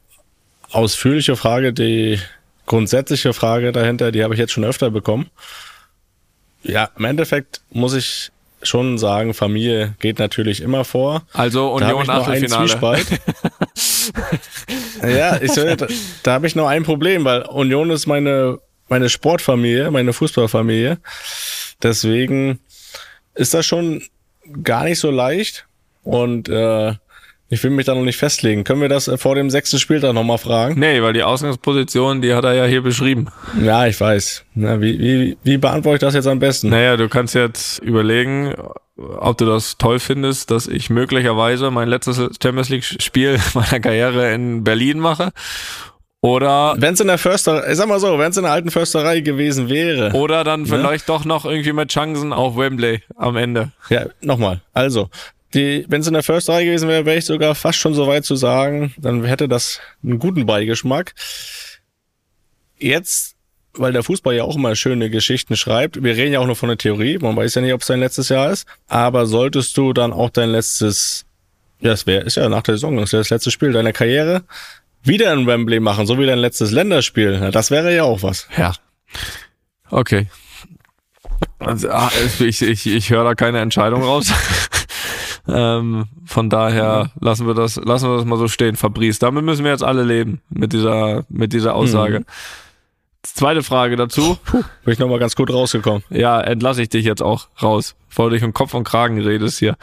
ausführliche Frage. Die grundsätzliche Frage dahinter, die habe ich jetzt schon öfter bekommen. Ja, im Endeffekt muss ich schon sagen, Familie geht natürlich immer vor. Also Union Achtelfinale. ja, ich soll, da, da habe ich noch ein Problem, weil Union ist meine meine Sportfamilie, meine Fußballfamilie. Deswegen ist das schon gar nicht so leicht und äh, ich will mich da noch nicht festlegen. Können wir das vor dem sechsten Spieltag nochmal fragen? Nee, weil die Ausgangsposition, die hat er ja hier beschrieben. Ja, ich weiß. Na, wie, wie, wie beantworte ich das jetzt am besten? Naja, du kannst jetzt überlegen, ob du das toll findest, dass ich möglicherweise mein letztes Champions League-Spiel meiner Karriere in Berlin mache. Oder. Wenn es in der Försterei, sag mal so, wenn es in der alten Försterei gewesen wäre. Oder dann ne? vielleicht doch noch irgendwie mit Chancen auf Wembley am Ende. Ja, nochmal. Also, wenn es in der First 3 gewesen wäre, wäre ich sogar fast schon so weit zu sagen, dann hätte das einen guten Beigeschmack. Jetzt, weil der Fußball ja auch immer schöne Geschichten schreibt, wir reden ja auch nur von der Theorie, man weiß ja nicht, ob es dein letztes Jahr ist, aber solltest du dann auch dein letztes, ja, es wäre, ist ja nach der Saison, das ist ja das letzte Spiel deiner Karriere, wieder in Wembley machen, so wie dein letztes Länderspiel, ja, das wäre ja auch was. Ja. Okay. Also, ah, ich, ich, ich höre da keine Entscheidung raus. Ähm, von daher mhm. lassen wir das, lassen wir das mal so stehen, Fabrice. Damit müssen wir jetzt alle leben mit dieser, mit dieser Aussage. Mhm. Zweite Frage dazu. Puh, bin ich nochmal ganz gut rausgekommen. Ja, entlasse ich dich jetzt auch raus, bevor du dich um Kopf und Kragen redest hier.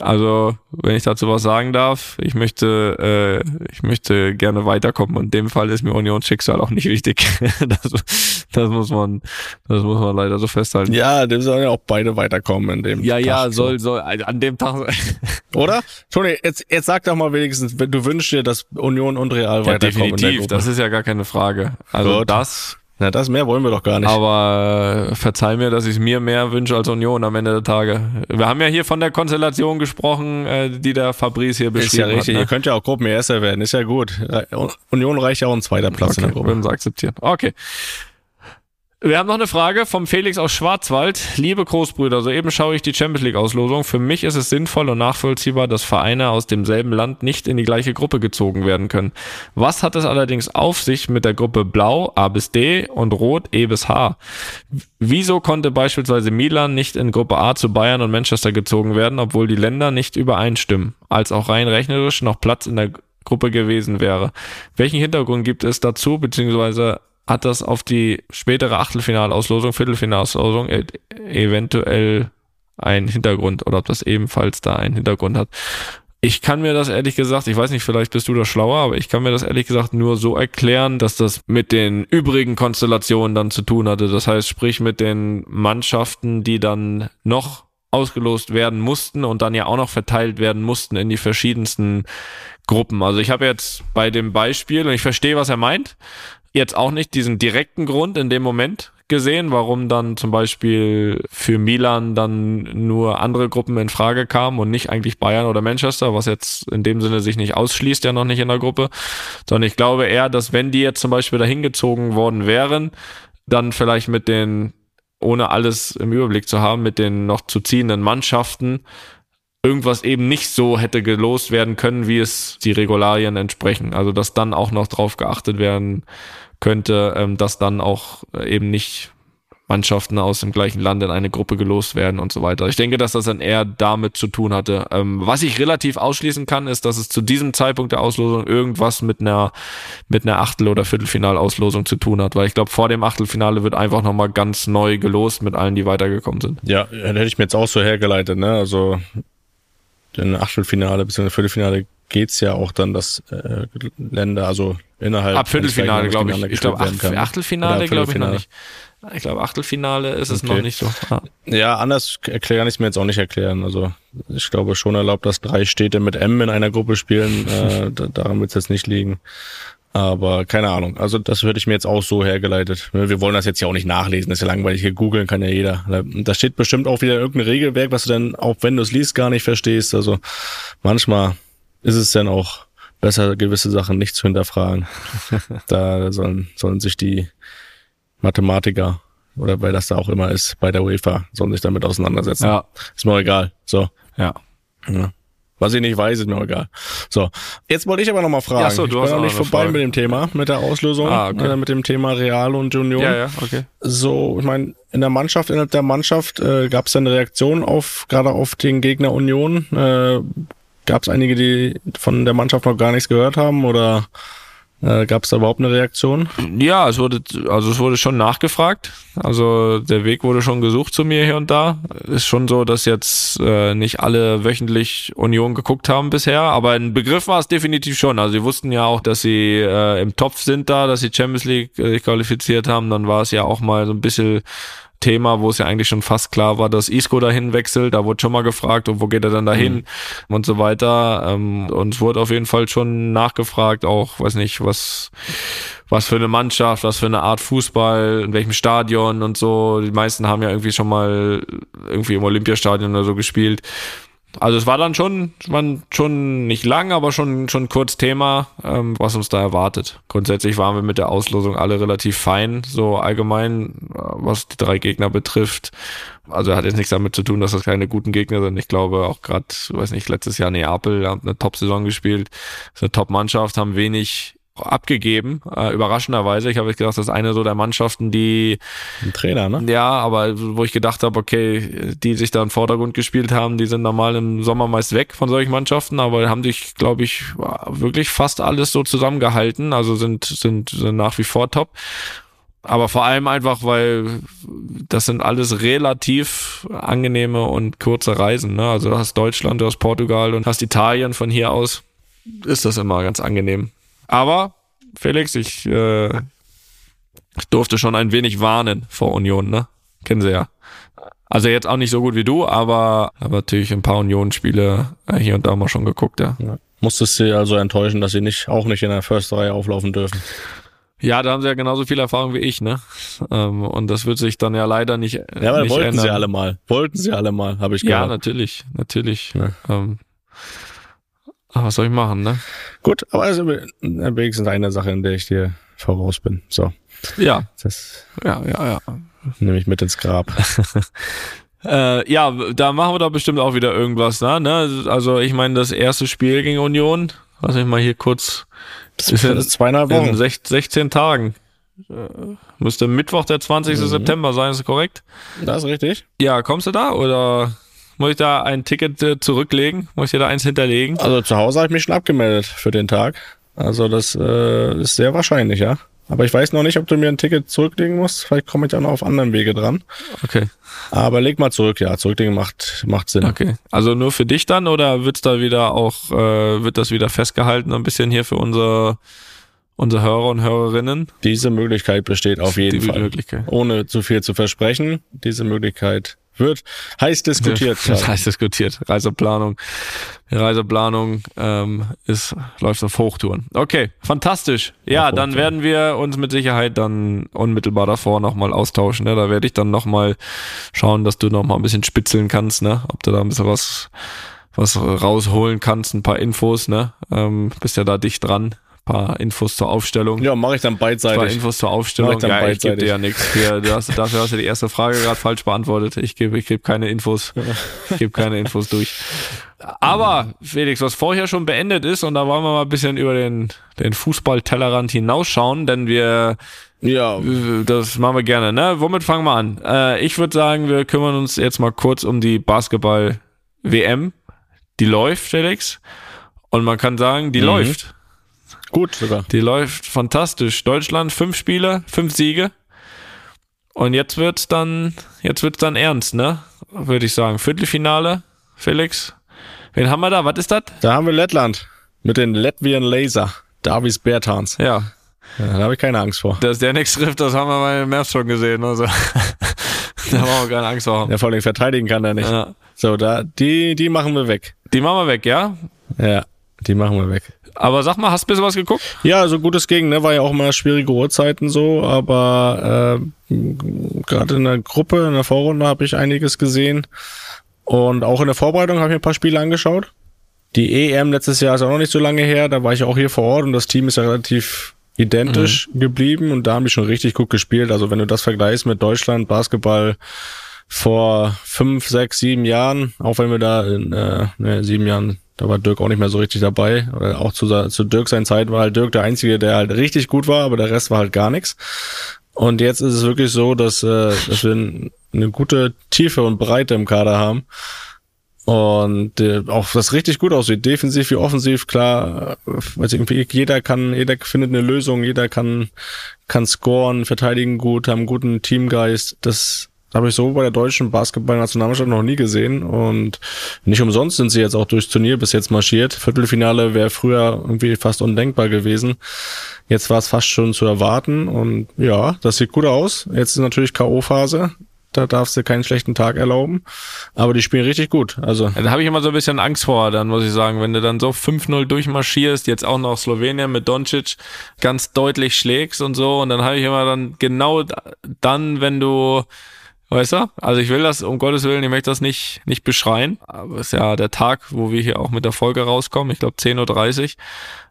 Also, wenn ich dazu was sagen darf, ich möchte, äh, ich möchte gerne weiterkommen. Und in dem Fall ist mir Unionsschicksal auch nicht wichtig. das, das muss man, das muss man leider so festhalten. Ja, dem sollen ja auch beide weiterkommen in dem Ja, Tag, ja, soll, soll, also an dem Tag. Oder? Toni, jetzt, jetzt sag doch mal wenigstens, du wünschst dir, dass Union und Real ja, weiterkommen. Definitiv, das ist ja gar keine Frage. Also Gut. das na, das mehr wollen wir doch gar nicht. Aber äh, verzeih mir, dass ich mir mehr wünsche als Union am Ende der Tage. Wir haben ja hier von der Konstellation gesprochen, äh, die der Fabrice hier beschrieben hat. Ist ja richtig. Hat, ne? Ihr könnt ja auch Gruppenerster werden. Ist ja gut. Union reicht ja auch ein zweiter Platz okay, in der Gruppe. Würden Sie akzeptieren. Okay. Wir haben noch eine Frage vom Felix aus Schwarzwald. Liebe Großbrüder, soeben schaue ich die Champions League Auslosung. Für mich ist es sinnvoll und nachvollziehbar, dass Vereine aus demselben Land nicht in die gleiche Gruppe gezogen werden können. Was hat es allerdings auf sich mit der Gruppe Blau, A bis D und Rot, E bis H? Wieso konnte beispielsweise Milan nicht in Gruppe A zu Bayern und Manchester gezogen werden, obwohl die Länder nicht übereinstimmen, als auch rein rechnerisch noch Platz in der Gruppe gewesen wäre? Welchen Hintergrund gibt es dazu, beziehungsweise hat das auf die spätere Achtelfinalauslosung, Viertelfinalauslosung e eventuell einen Hintergrund oder ob das ebenfalls da einen Hintergrund hat. Ich kann mir das ehrlich gesagt, ich weiß nicht, vielleicht bist du da schlauer, aber ich kann mir das ehrlich gesagt nur so erklären, dass das mit den übrigen Konstellationen dann zu tun hatte. Das heißt, sprich mit den Mannschaften, die dann noch ausgelost werden mussten und dann ja auch noch verteilt werden mussten in die verschiedensten Gruppen. Also ich habe jetzt bei dem Beispiel, und ich verstehe, was er meint, jetzt auch nicht diesen direkten Grund in dem Moment gesehen, warum dann zum Beispiel für Milan dann nur andere Gruppen in Frage kamen und nicht eigentlich Bayern oder Manchester, was jetzt in dem Sinne sich nicht ausschließt, ja noch nicht in der Gruppe, sondern ich glaube eher, dass wenn die jetzt zum Beispiel dahin gezogen worden wären, dann vielleicht mit den, ohne alles im Überblick zu haben, mit den noch zu ziehenden Mannschaften irgendwas eben nicht so hätte gelost werden können, wie es die Regularien entsprechen. Also dass dann auch noch drauf geachtet werden könnte, ähm, dass dann auch äh, eben nicht Mannschaften aus dem gleichen Land in eine Gruppe gelost werden und so weiter. Ich denke, dass das dann eher damit zu tun hatte. Ähm, was ich relativ ausschließen kann, ist, dass es zu diesem Zeitpunkt der Auslosung irgendwas mit einer mit einer Achtel- oder Viertelfinalauslosung zu tun hat, weil ich glaube, vor dem Achtelfinale wird einfach nochmal ganz neu gelost mit allen, die weitergekommen sind. Ja, hätte ich mir jetzt auch so hergeleitet, ne? Also in Achtelfinale bzw. Viertelfinale geht's ja auch dann, dass äh, Länder, also innerhalb. Ab Viertelfinale, glaube ich. Ich glaube, Ach Achtelfinale, glaube ich noch nicht. Ich glaube, Achtelfinale ist es okay. noch nicht so. Ah. Ja, anders erklären ich es mir jetzt auch nicht erklären. Also ich glaube schon erlaubt, dass drei Städte mit M in einer Gruppe spielen. äh, daran wird es jetzt nicht liegen. Aber keine Ahnung. Also das würde ich mir jetzt auch so hergeleitet. Wir wollen das jetzt ja auch nicht nachlesen. Das ist ja langweilig. Hier googeln kann ja jeder. Da steht bestimmt auch wieder irgendein Regelwerk, was du dann, auch wenn du es liest, gar nicht verstehst. Also manchmal ist es dann auch besser, gewisse Sachen nicht zu hinterfragen. da sollen, sollen sich die Mathematiker oder wer das da auch immer ist, bei der UEFA, sollen sich damit auseinandersetzen. Ja. Ist mir egal. So. Ja. Ja. Was ich nicht weiß, ist mir egal. So, jetzt wollte ich aber noch mal fragen. Ja, so, du ich bin hast noch nicht noch eine vorbei Frage. mit dem Thema, mit der Auslösung, Ah, okay. äh, mit dem Thema Real und Union. Ja, ja, okay. So, ich meine, in der Mannschaft, innerhalb der Mannschaft äh, gab es eine Reaktion auf, gerade auf den Gegner Union. Äh, gab es einige, die von der Mannschaft noch gar nichts gehört haben oder äh, gab es da überhaupt eine Reaktion? Ja, es wurde, also es wurde schon nachgefragt. Also der Weg wurde schon gesucht zu mir hier und da. Ist schon so, dass jetzt äh, nicht alle wöchentlich Union geguckt haben bisher, aber ein Begriff war es definitiv schon. Also sie wussten ja auch, dass sie äh, im Topf sind da, dass sie Champions League äh, qualifiziert haben. Dann war es ja auch mal so ein bisschen Thema, wo es ja eigentlich schon fast klar war, dass Isco dahin wechselt. Da wurde schon mal gefragt, und wo geht er dann dahin und so weiter. Ähm, und es wurde auf jeden Fall schon nachgefragt, auch, weiß nicht, was, was für eine Mannschaft, was für eine Art Fußball, in welchem Stadion und so. Die meisten haben ja irgendwie schon mal irgendwie im Olympiastadion oder so gespielt. Also es war dann schon, war schon nicht lang, aber schon schon kurz Thema, ähm, was uns da erwartet. Grundsätzlich waren wir mit der Auslosung alle relativ fein, so allgemein, äh, was die drei Gegner betrifft. Also hat jetzt nichts damit zu tun, dass das keine guten Gegner sind. Ich glaube auch gerade, weiß nicht, letztes Jahr Neapel haben eine Top-Saison gespielt, ist eine Top-Mannschaft, haben wenig abgegeben, äh, überraschenderweise. Ich habe gedacht, das ist eine so der Mannschaften, die Ein Trainer, ne? ja, aber wo ich gedacht habe, okay, die sich da im Vordergrund gespielt haben, die sind normal im Sommer meist weg von solchen Mannschaften, aber haben sich, glaube ich, wirklich fast alles so zusammengehalten, also sind, sind, sind nach wie vor top. Aber vor allem einfach, weil das sind alles relativ angenehme und kurze Reisen. Ne? Also du hast Deutschland, du hast Portugal und hast Italien von hier aus. Ist das immer ganz angenehm. Aber, Felix, ich, äh, ich durfte schon ein wenig warnen vor Union, ne? Kennen Sie ja. Also jetzt auch nicht so gut wie du, aber, aber natürlich ein paar Union-Spiele äh, hier und da mal schon geguckt, ja. Ja. Musstest du also enttäuschen, dass sie nicht auch nicht in der Försterei auflaufen dürfen. Ja, da haben sie ja genauso viel Erfahrung wie ich, ne? Ähm, und das wird sich dann ja leider nicht. Ja, aber nicht wollten ändern. sie alle mal. Wollten sie alle mal, habe ich Ja, gehört. natürlich, natürlich. Ja. Ähm, aber was soll ich machen, ne? Gut, aber also wenigstens eine Sache, in der ich dir voraus bin. So, Ja, das ja, ja, ja. nehme ich mit ins Grab. Äh, ja, da machen wir doch bestimmt auch wieder irgendwas, ne? ne? Also ich meine, das erste Spiel gegen Union, lass mich mal hier kurz Das ist zweieinhalb in Wochen. sech- 16 Tagen. Äh, müsste Mittwoch, der 20. Mhm. September sein, ist korrekt? Das ist richtig. Ja, kommst du da oder muss ich da ein Ticket äh, zurücklegen? Muss ich dir da eins hinterlegen? Also zu Hause habe ich mich schon abgemeldet für den Tag. Also das äh, ist sehr wahrscheinlich, ja. Aber ich weiß noch nicht, ob du mir ein Ticket zurücklegen musst. Vielleicht komme ich ja noch auf anderen Wege dran. Okay, Aber leg mal zurück, ja. Zurücklegen macht, macht Sinn. okay. Also nur für dich dann oder wird's da wieder auch, äh, wird das wieder festgehalten ein bisschen hier für unsere, unsere Hörer und Hörerinnen? Diese Möglichkeit besteht auf jeden Die Fall. Möglichkeit. Ohne zu viel zu versprechen. Diese Möglichkeit wird heiß diskutiert. Das gerade. heißt diskutiert. Reiseplanung. Reiseplanung ähm, ist, läuft auf Hochtouren. Okay, fantastisch. Ja, Auf dann Hochtouren. werden wir uns mit Sicherheit dann unmittelbar davor nochmal austauschen. Ne? Da werde ich dann nochmal schauen, dass du nochmal ein bisschen spitzeln kannst, ne? Ob du da ein bisschen was, was rausholen kannst, ein paar Infos, ne? Ähm, bist ja da dicht dran. Ein paar Infos zur Aufstellung. Ja, mache ich dann Ein paar beidseitig. Infos zur Aufstellung. ich Ja, ich gebe beidseitig. dir ja nichts. Dafür hast du die erste Frage gerade falsch beantwortet. Ich gebe ich gebe keine Infos. Ich gebe keine Infos durch. Aber, Felix, was vorher schon beendet ist, und da wollen wir mal ein bisschen über den, den Fußball-Tellerrand hinausschauen, denn wir, Ja, das machen wir gerne, ne? Womit fangen wir an? Äh, ich würde sagen, wir kümmern uns jetzt mal kurz um die Basketball-WM. Die läuft, Felix. Und man kann sagen, die Mhm. läuft. Gut sogar. Die läuft fantastisch. Deutschland, fünf Spiele, fünf Siege. Und jetzt wird's dann, jetzt wird's dann ernst, ne? Würde ich sagen. Viertelfinale, Felix. Wen haben wir da? Was ist das? Da haben wir Lettland mit den Latvian Laser. Davis Bertans. Ja, Ja, da habe ich keine Angst vor. dass der nichts trifft, das haben wir bei Mavs schon gesehen. Also. da brauchen wir keine Angst vor haben. Der vor allem verteidigen kann er nicht. Ja. So, da, die, die machen wir weg. Die machen wir weg, ja? Ja, die machen wir weg. Aber sag mal, hast du ein bisschen was geguckt? Ja, also gutes Gegen, ne? War ja auch immer schwierige Uhrzeiten so, aber äh, gerade in der Gruppe, in der Vorrunde habe ich einiges gesehen. Und auch in der Vorbereitung habe ich ein paar Spiele angeschaut. die EM letztes Jahr ist auch noch nicht so lange her, da war ich auch hier vor Ort und das Team ist ja relativ identisch mhm. geblieben und da haben die schon richtig gut gespielt. Also wenn du das vergleichst mit Deutschland, Basketball vor fünf, sechs, sieben Jahren, auch wenn wir da in äh, ne, sieben Jahren, da war Dirk auch nicht mehr so richtig dabei. Oder auch zu, zu Dirk seiner Zeit war halt Dirk der Einzige, der halt richtig gut war, aber der Rest war halt gar nichts. Und jetzt ist es wirklich so, dass, äh, dass wir eine gute Tiefe und Breite im Kader haben. Und äh, auch das richtig gut aussieht, defensiv wie offensiv, klar, also irgendwie jeder kann, jeder findet eine Lösung, jeder kann, kann scoren, verteidigen gut, haben einen guten Teamgeist. Das habe ich so bei der deutschen Basketballnationalmannschaft noch nie gesehen. Und nicht umsonst sind sie jetzt auch durchs Turnier bis jetzt marschiert. Viertelfinale wäre früher irgendwie fast undenkbar gewesen. Jetzt war es fast schon zu erwarten. Und ja, das sieht gut aus. Jetzt ist natürlich K.O.-Phase. Da darfst du keinen schlechten Tag erlauben. Aber die spielen richtig gut. Also. Da habe ich immer so ein bisschen Angst vor, dann muss ich sagen, wenn du dann so 5-0 durchmarschierst, jetzt auch noch Slowenien mit Doncic ganz deutlich schlägst und so. Und dann habe ich immer dann genau dann, wenn du Weißt du? Also ich will das, um Gottes Willen, ich möchte das nicht, nicht beschreien. Aber es ist ja der Tag, wo wir hier auch mit der Folge rauskommen. Ich glaube 10.30 Uhr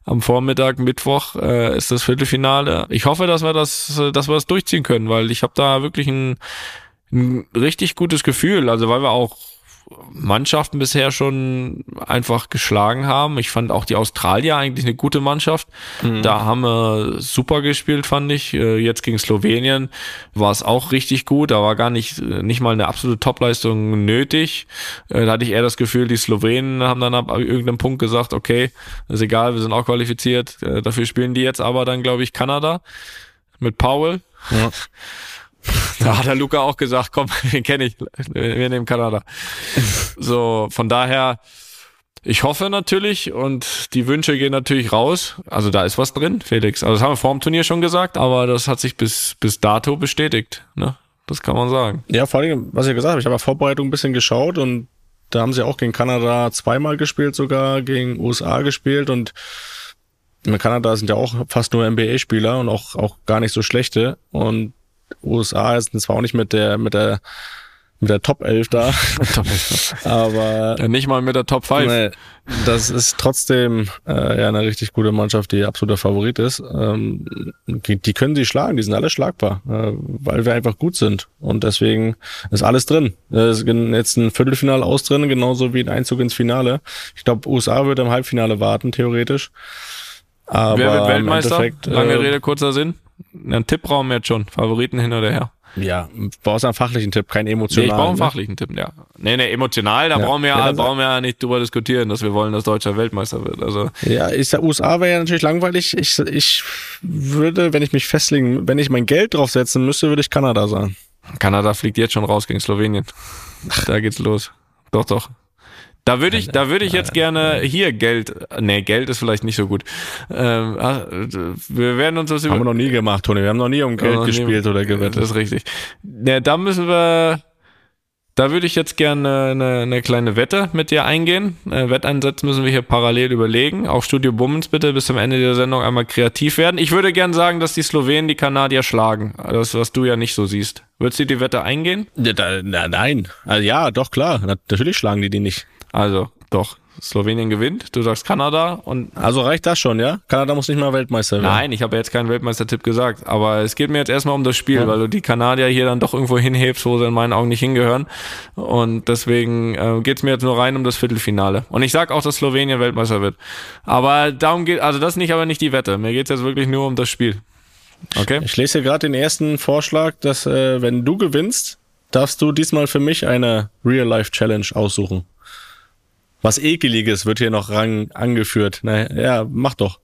am Vormittag, Mittwoch, äh, ist das Viertelfinale. Ich hoffe, dass wir das, dass wir das durchziehen können, weil ich habe da wirklich ein, ein richtig gutes Gefühl. Also weil wir auch Mannschaften bisher schon einfach geschlagen haben. Ich fand auch die Australier eigentlich eine gute Mannschaft. Mhm. Da haben wir super gespielt, fand ich. Äh, jetzt gegen Slowenien war es auch richtig gut. Da war gar nicht, nicht mal eine absolute Topleistung nötig. Äh, da hatte ich eher das Gefühl, die Slowenen haben dann ab irgendeinem Punkt gesagt, okay, ist egal, wir sind auch qualifiziert. Äh, dafür spielen die jetzt aber dann, glaube ich, Kanada mit Powell. Ja. Da hat der Luca auch gesagt, komm, den kenne ich, wir nehmen Kanada. So, von daher, ich hoffe natürlich und die Wünsche gehen natürlich raus. Also da ist was drin, Felix. Also das haben wir vor dem Turnier schon gesagt, aber das hat sich bis, bis dato bestätigt. Ne? Das kann man sagen. Ja, vor allem, was ich gesagt habe, ich habe Vorbereitung ein bisschen geschaut und da haben sie auch gegen Kanada zweimal gespielt sogar, gegen USA gespielt und in Kanada sind ja auch fast nur NBA-Spieler und auch, auch gar nicht so schlechte. Und USA ist zwar auch nicht mit der, mit der, mit der Top 11 da. aber. Ja, nicht mal mit der Top 5. Nee, das ist trotzdem äh, ja eine richtig gute Mannschaft, die absoluter Favorit ist. Ähm, die, können sie schlagen, die sind alle schlagbar, äh, weil wir einfach gut sind. Und deswegen ist alles drin. Es ist jetzt ein Viertelfinale aus drin, genauso wie ein Einzug ins Finale. Ich glaube, USA wird im Halbfinale warten, theoretisch. Aber Wer wird Weltmeister? Lange äh, Rede, kurzer Sinn. Ein Tippraum jetzt schon. Favoriten hin oder her. Ja, brauchst einen fachlichen Tipp, keinen emotionalen. Nee, ich brauche einen ne? fachlichen Tipp, ja. Nee, nee, emotional, da ja. brauchen wir ja, brauchen wir ja nicht drüber diskutieren, dass wir wollen, dass Deutscher Weltmeister wird. Also. Ja, ist der USA wäre ja natürlich langweilig. Ich, ich würde, wenn ich mich festlegen, wenn ich mein Geld draufsetzen müsste, würde ich Kanada sagen. Kanada fliegt jetzt schon raus gegen Slowenien. Da geht's los. Doch, doch. Da würde ich, da würde ich jetzt gerne hier Geld, nee, Geld ist vielleicht nicht so gut. Ähm, wir werden uns das über. Haben wir noch nie gemacht, Toni. Wir haben noch nie um Geld gespielt nie, oder gewettet. Das ist richtig. Ja, da müssen wir, da würde ich jetzt gerne eine, eine kleine Wette mit dir eingehen. Äh, Wetteinsatz müssen wir hier parallel überlegen. Auch Studio Bummens bitte bis zum Ende der Sendung einmal kreativ werden. Ich würde gerne sagen, dass die Slowenen die Kanadier schlagen. Das, was du ja nicht so siehst. Würdest du die Wette eingehen? Ja, da, na, nein. Also ja, doch klar. Natürlich schlagen die die nicht. Also, doch. Slowenien gewinnt, du sagst Kanada und. Also reicht das schon, ja? Kanada muss nicht mal Weltmeister werden. Nein, ich habe jetzt keinen Weltmeistertipp gesagt, aber es geht mir jetzt erstmal um das Spiel, ja. weil du die Kanadier hier dann doch irgendwo hinhebst, wo sie in meinen Augen nicht hingehören. Und deswegen äh, geht es mir jetzt nur rein um das Viertelfinale. Und ich sag auch, dass Slowenien Weltmeister wird. Aber darum geht, also das ist nicht aber nicht die Wette. Mir geht's jetzt wirklich nur um das Spiel. Okay. Ich lese hier gerade den ersten Vorschlag, dass äh, wenn du gewinnst, darfst du diesmal für mich eine Real-Life-Challenge aussuchen. Was Ekeliges wird hier noch rang angeführt. Na, ja, mach doch.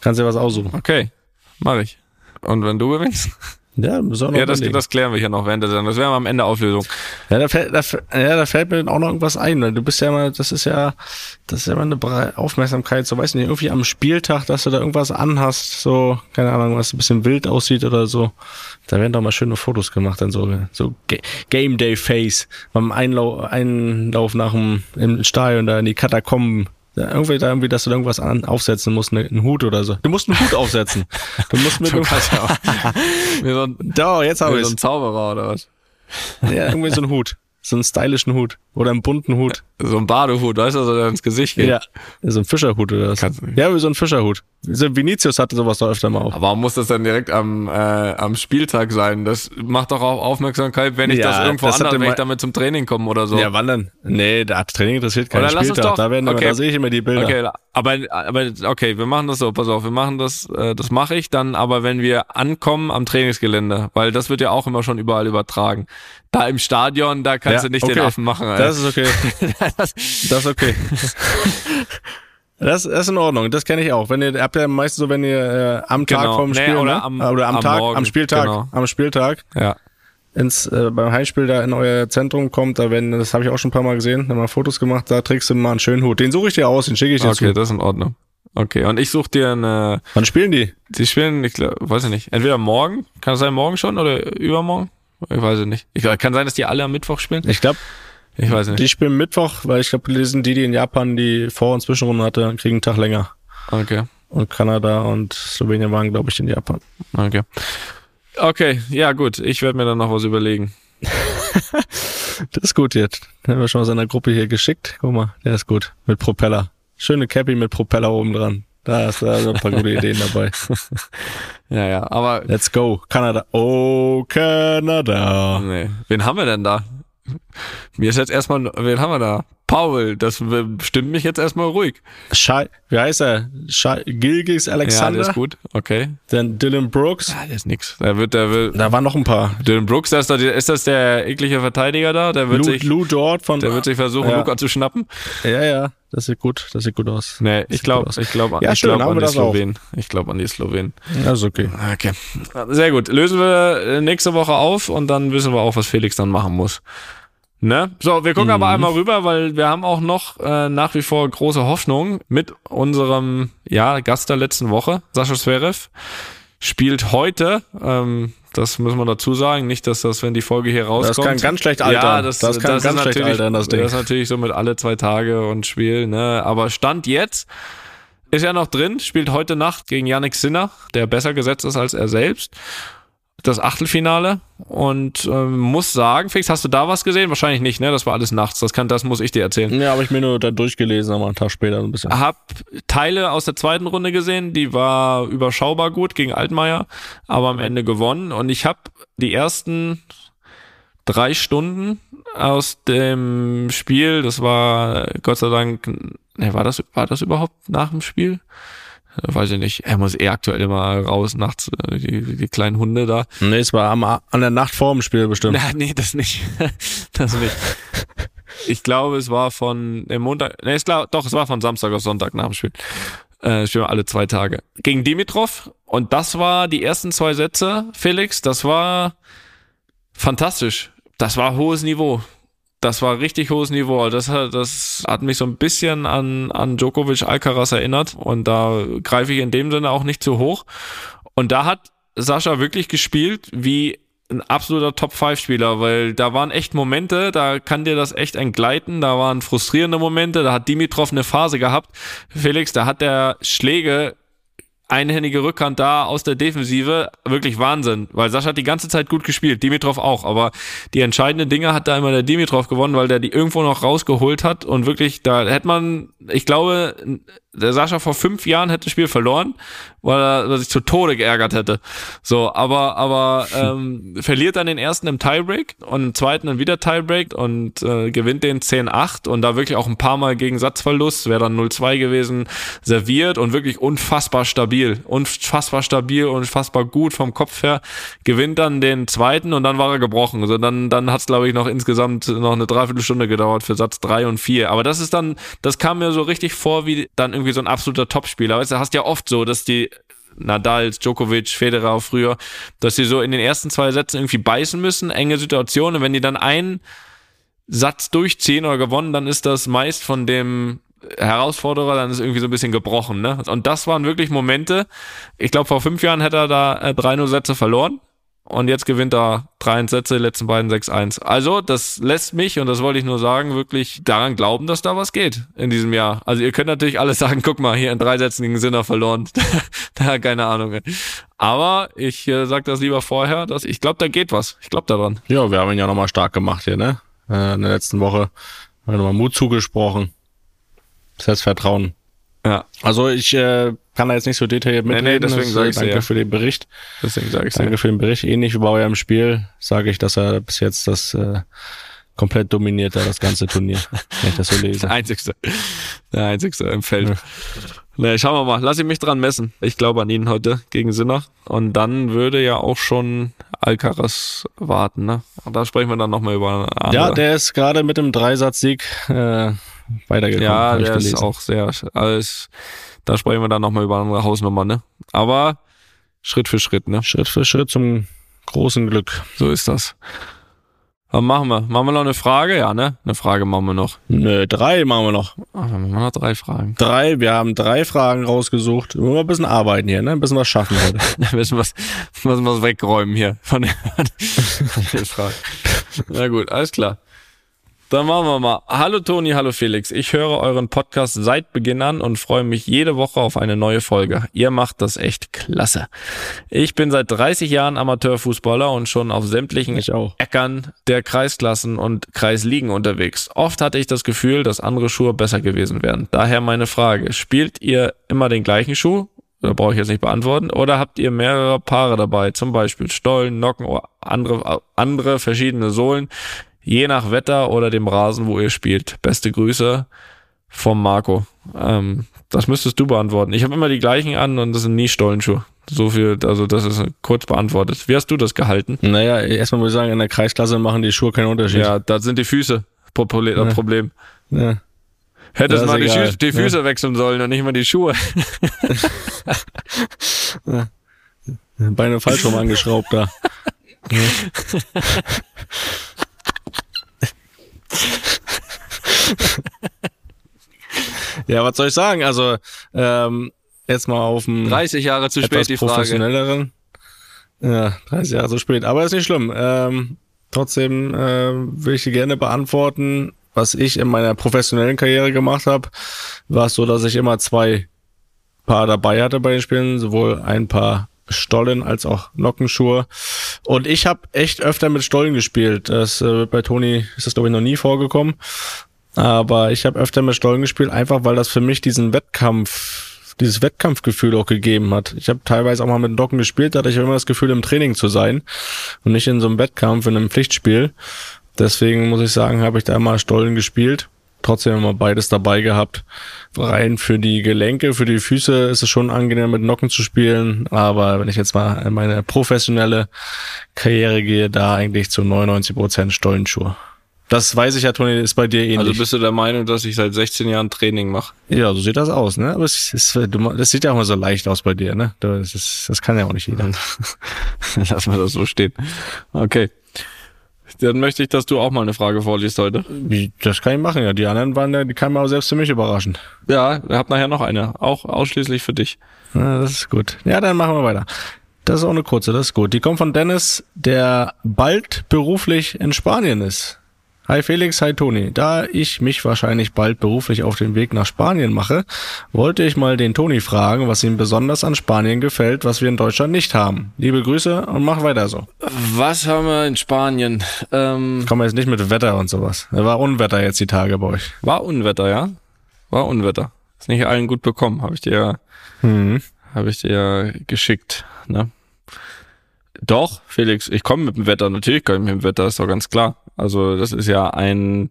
Kannst dir was aussuchen. Okay, mach ich. Und wenn du gewinnst? Ja, ja das, das klären wir hier noch während der Sendung. Das wäre am Ende Auflösung. Ja, da fällt, da, ja, da fällt mir auch noch irgendwas ein. Weil du bist ja immer, das ist ja, das ist ja immer eine Aufmerksamkeit, so weiß nicht, irgendwie am Spieltag, dass du da irgendwas anhast, so, keine Ahnung, was ein bisschen wild aussieht oder so. Da werden doch mal schöne Fotos gemacht, dann so, so Game Day Face, beim Einlauf, Einlauf nach dem im Stadion da in die Katakomben irgendwie da irgendwie, dass du irgendwas an, aufsetzen musst, ne, einen Hut oder so. Du musst einen Hut aufsetzen. Du musst mit auch. wie so ein, Doch, jetzt habe ich so ein Zauberer oder was? Ja, irgendwie so ein Hut. So einen stylischen Hut. Oder einen bunten Hut. So ein Badehut, weißt du, so der ins Gesicht geht. Ja. So ein Fischerhut oder was? Kannst. Ja, wie so ein Fischerhut. So Vinicius hatte sowas doch öfter mal auf. Aber warum muss das dann direkt am, äh, am Spieltag sein? Das macht doch auch Aufmerksamkeit, wenn ich Ja, das irgendwo das anders, wenn immer- ich damit zum Training komme oder so. Ja, wann denn? Nee, da Training interessiert keinen Oder Spieltag. doch- Da, werden immer, okay. da sehe ich immer die Bilder. Okay, aber, aber okay, wir machen das so, pass auf, wir machen das, äh, das mache ich dann, aber wenn wir ankommen am Trainingsgelände, weil das wird ja auch immer schon überall übertragen. Da im Stadion, da kannst Ja, du nicht okay. den Affen machen. Alter. Das ist okay. Das ist okay. Das, das ist in Ordnung, das kenne ich auch. Wenn ihr habt ja meistens so, wenn ihr äh, am Tag Genau. vom Nee, Spiel oder ne? am- oder am, am Tag, Morgen, am Spieltag, genau. am Spieltag ja. ins äh, beim Heimspiel da in euer Zentrum kommt, da werden, das habe ich auch schon ein paar Mal gesehen, haben mal Fotos gemacht, da trägst du mal einen schönen Hut. Den suche ich dir aus, den schicke ich dir Okay, zu. das ist in Ordnung. Okay, und ich suche dir eine, Wann spielen die? die spielen, ich glaub, weiß ich nicht, entweder morgen, kann es sein morgen schon oder übermorgen? Ich weiß es nicht. Ich, kann sein, dass die alle am Mittwoch spielen? Ich glaube, Ich weiß nicht. die spielen Mittwoch, weil ich glaube, die sind die, die in Japan die Vor- und Zwischenrunden hatte, kriegen einen Tag länger. Okay. Und Kanada und Slowenien waren, glaube ich, in Japan. Okay. Okay, ja gut, ich werde mir dann noch was überlegen. Das ist gut jetzt. Den haben wir schon aus einer Gruppe hier geschickt. Guck mal, der ist gut. Mit Propeller. Schöne Cappy mit Propeller oben dran. Da ist da sind ein paar gute Ideen dabei. Ja, ja, aber Let's go. Kanada. Oh, Kanada. nee. Wen haben wir denn da? Mir ist jetzt erstmal, wen haben wir da? Paul, das stimmt mich jetzt erstmal ruhig. Schei, wie heißt er? Schei, Gilgis Ja, Alexander. der ist gut. Okay. Dann Dylan Brooks. Ah, der ist nix. Der wird, der will. Da waren noch ein paar. Dylan Brooks, der ist, da, ist das der eklige Verteidiger da? Der wird Lou, sich, Lou Dort von. der wird sich versuchen, Ja. Luca zu schnappen. ja, ja. Das sieht gut. Das sieht gut aus. Nee, ich glaube, ich glaube, Ja, ich schön, glaube haben an die. Slowenen. Ich glaube an die Slowenen. Das ist okay. Okay. Sehr gut. Lösen wir äh, nächste Woche auf und dann wissen wir auch, was Felix dann machen muss. Ne? So, wir gucken aber Mhm. einmal rüber, weil wir haben auch noch äh, nach wie vor große Hoffnung mit unserem ja, Gast der letzten Woche, Sascha Zverev, spielt heute, ähm, das müssen wir dazu sagen, nicht, dass das, wenn die Folge hier rauskommt. Das kann ganz schlecht altern. Ja, das, Das kann ist ganz schlecht natürlich- altern, das Ding. Das ist natürlich so mit alle zwei Tage und Spiel, ne? Aber Stand jetzt ist er noch drin, spielt heute Nacht gegen Yannick Sinner, der besser gesetzt ist als er selbst. Das Achtelfinale und ähm, muss sagen, Fix, hast du da was gesehen? Wahrscheinlich nicht, ne? Das war alles nachts. Das kann, das muss ich dir erzählen. Ja, habe ich mir nur da durchgelesen, aber einen Tag später ein bisschen. Hab Teile aus der zweiten Runde gesehen, die war überschaubar gut gegen Altmaier, aber am Ende gewonnen. Und ich habe die ersten drei Stunden aus dem Spiel, das war Gott sei Dank, ne, war das, war das überhaupt nach dem Spiel? Äh, Weiß ich nicht. Er muss eh aktuell immer raus nachts, äh, die, die kleinen Hunde da. Nee, es war am, an der Nacht vor dem Spiel bestimmt. Na, nee, das nicht. das nicht. Ich glaube, es war von dem Montag, nee, ist klar, doch, es war von Samstag auf Sonntag nach dem Spiel. Äh, spielen wir alle zwei Tage. Gegen Dimitrov. Und das war die ersten zwei Sätze, Felix, das war fantastisch. Das war hohes Niveau. Das war richtig hohes Niveau. Das hat, das hat mich so ein bisschen an, an Djokovic Alcaraz erinnert. Und da greife ich in dem Sinne auch nicht zu hoch. Und da hat Sascha wirklich gespielt wie ein absoluter Top-5-Spieler, weil da waren echt Momente, da kann dir das echt entgleiten, da waren frustrierende Momente, da hat Dimitrov eine Phase gehabt. Felix, da hat der Schläge einhändige Rückhand da aus der Defensive, wirklich Wahnsinn, weil Sascha hat die ganze Zeit gut gespielt, Dimitrov auch, aber die entscheidenden Dinge hat da immer der Dimitrov gewonnen, weil der die irgendwo noch rausgeholt hat. Und wirklich, da hätte man, ich glaube, der Sascha vor fünf Jahren hätte das Spiel verloren, weil er, sich zu Tode geärgert hätte. So, aber, aber ähm, verliert dann den ersten im Tiebreak und im zweiten dann wieder Tiebreak und äh, gewinnt den 10-8 und da wirklich auch ein paar Mal gegen Satzverlust, wäre dann 0-2 gewesen, serviert und wirklich unfassbar stabil, unfassbar stabil, unfassbar gut vom Kopf her, gewinnt dann den zweiten und dann war er gebrochen. Also dann, dann hat es, glaube ich, noch insgesamt noch eine Dreiviertelstunde gedauert für Satz drei und vier. Aber das ist dann, das kam mir so richtig vor wie dann irgendwie so ein absoluter Topspieler. Weißt du, hast ja oft so, dass die Nadal, Djokovic, Federer früher, dass sie so in den ersten zwei Sätzen irgendwie beißen müssen, enge Situationen. Und wenn die dann einen Satz durchziehen oder gewonnen, dann ist das meist von dem Herausforderer, dann ist irgendwie so ein bisschen gebrochen. Ne? Und das waren wirklich Momente. Ich glaube, vor fünf Jahren hätte er da äh, 3-0 Sätze verloren. Und jetzt gewinnt er 3 Sätze, die letzten beiden 6-1. Also, das lässt mich, und das wollte ich nur sagen, wirklich daran glauben, dass da was geht in diesem Jahr. Also, ihr könnt natürlich alles sagen, guck mal, hier in drei Sätzen gegen Sinner verloren. da, keine Ahnung. Aber ich äh, sag das lieber vorher, dass ich glaube, da geht was. Ich glaube daran. Ja, wir haben ihn ja nochmal stark gemacht hier, ne? äh, in der letzten Woche. Haben wir nochmal Mut zugesprochen. Selbstvertrauen. Ja, Also ich äh, kann da jetzt nicht so detailliert Nee, mitreden. nee, deswegen Das, sag äh, ich's Danke ja. für den Bericht. deswegen sage ich Danke für den Bericht. Ähnlich wie bei eurem Spiel sage ich, dass er bis jetzt das äh, komplett dominiert, da das ganze Turnier, wenn ich das so lese. Der einzigste. Der einzigste im Feld. Nee, schauen wir mal. Lass ich mich dran messen. Ich glaube an ihn heute gegen Sinner. Und dann würde ja auch schon Alcaraz warten, ne? Und da sprechen wir dann nochmal über andere. Ja, der ist gerade mit dem Dreisatz-Sieg äh, weitergekommen. ja ich der ist auch sehr, alles, da sprechen wir dann nochmal über andere Hausnummer, ne? Aber Schritt für Schritt, ne? Schritt für Schritt zum großen Glück. So ist das. Aber machen wir. Machen wir noch eine Frage? Ja, ne? Eine Frage machen wir noch. Nö, drei machen wir noch. Ach, dann machen wir noch drei Fragen. Drei, wir haben drei Fragen rausgesucht. Wir mal ein bisschen arbeiten hier, ne? Ein bisschen was schaffen heute. Wir müssen was, müssen was wegräumen hier von den, von den Fragen. Na gut, alles klar. Dann machen wir mal. Hallo Toni, hallo Felix. Ich höre euren Podcast seit Beginn an und freue mich jede Woche auf eine neue Folge. Ihr macht das echt klasse. Ich bin seit 30 Jahren Amateurfußballer und schon auf sämtlichen. Äckern der Kreisklassen und Kreisligen unterwegs. Oft hatte ich das Gefühl, dass andere Schuhe besser gewesen wären. Daher meine Frage. Spielt ihr immer den gleichen Schuh? Da brauche ich jetzt nicht beantworten. Oder habt ihr mehrere Paare dabei? Zum Beispiel Stollen, Nocken oder andere, andere verschiedene Sohlen. Je nach Wetter oder dem Rasen, wo ihr spielt. Beste Grüße vom Marco. Ähm, das müsstest du beantworten. Ich habe immer die gleichen an und das sind nie Stollenschuhe. So viel, also das ist kurz beantwortet. Wie hast du das gehalten? Naja, erstmal muss ich sagen, in der Kreisklasse machen die Schuhe keinen Unterschied. Ja, da sind die Füße Problem. Ja. Problem. Ja. Hättest Ja, mal die. Schü die Füße wechseln sollen und nicht mal die Schuhe. Beine falsch rum angeschraubt da. ja, was soll ich sagen? Also, ähm, jetzt mal auf dem 30 Jahre zu etwas spät die Frage. professionelleren. Ja, 30 Jahre so spät. Aber ist nicht schlimm. Ähm, trotzdem ähm, will ich die gerne beantworten. Was ich in meiner professionellen Karriere gemacht habe, war es so, dass ich immer zwei Paar dabei hatte bei den Spielen, sowohl ein paar Stollen als auch Nockenschuhe. Und ich habe echt öfter mit Stollen gespielt. Das äh, bei Toni ist das glaube ich noch nie vorgekommen. Aber ich habe öfter mit Stollen gespielt, einfach weil das für mich diesen Wettkampf, dieses Wettkampfgefühl auch gegeben hat. Ich habe teilweise auch mal mit Nocken gespielt, da hatte ich immer das Gefühl, im Training zu sein und nicht in so einem Wettkampf, in einem Pflichtspiel. Deswegen muss ich sagen, habe ich da immer Stollen gespielt. Trotzdem immer beides dabei gehabt. Rein für die Gelenke, für die Füße ist es schon angenehm, mit Nocken zu spielen. Aber wenn ich jetzt mal in meine professionelle Karriere gehe, da eigentlich zu 99 Prozent Stollenschuhe. Das weiß ich ja, Toni, ist bei dir ähnlich. Also bist du der Meinung, dass ich seit 16 Jahren Training mache? ja, so sieht das aus, ne? Aber es ist, du, das sieht ja auch mal so leicht aus bei dir, ne? Das, ist, das kann ja auch nicht jeder. Lass mal das so stehen. Okay. Dann möchte ich, dass du auch mal eine Frage vorliest heute. Wie, das kann ich machen, ja. Die anderen waren ja, die kamen auch selbst für mich überraschend. Ja, ihr habt nachher noch eine. Auch ausschließlich für dich. Ja, das ist gut. Ja, dann machen wir weiter. Das ist auch eine kurze, das ist gut. Die kommt von Dennis, der bald beruflich in Spanien ist. Hi Felix, hi Toni. Da ich mich wahrscheinlich bald beruflich auf den Weg nach Spanien mache, wollte ich mal den Toni fragen, was ihm besonders an Spanien gefällt, was wir in Deutschland nicht haben. Liebe Grüße und mach weiter so. Was haben wir in Spanien? Ähm, Kommen wir jetzt nicht mit Wetter und sowas. War Unwetter jetzt die Tage bei euch. war Unwetter, ja? War Unwetter. Ist nicht allen gut bekommen, habe ich dir ja Mhm. Habe ich dir ja geschickt, ne? Doch, Felix, ich komme mit dem Wetter. Natürlich komme ich mit dem Wetter, ist doch ganz klar. Also das ist ja ein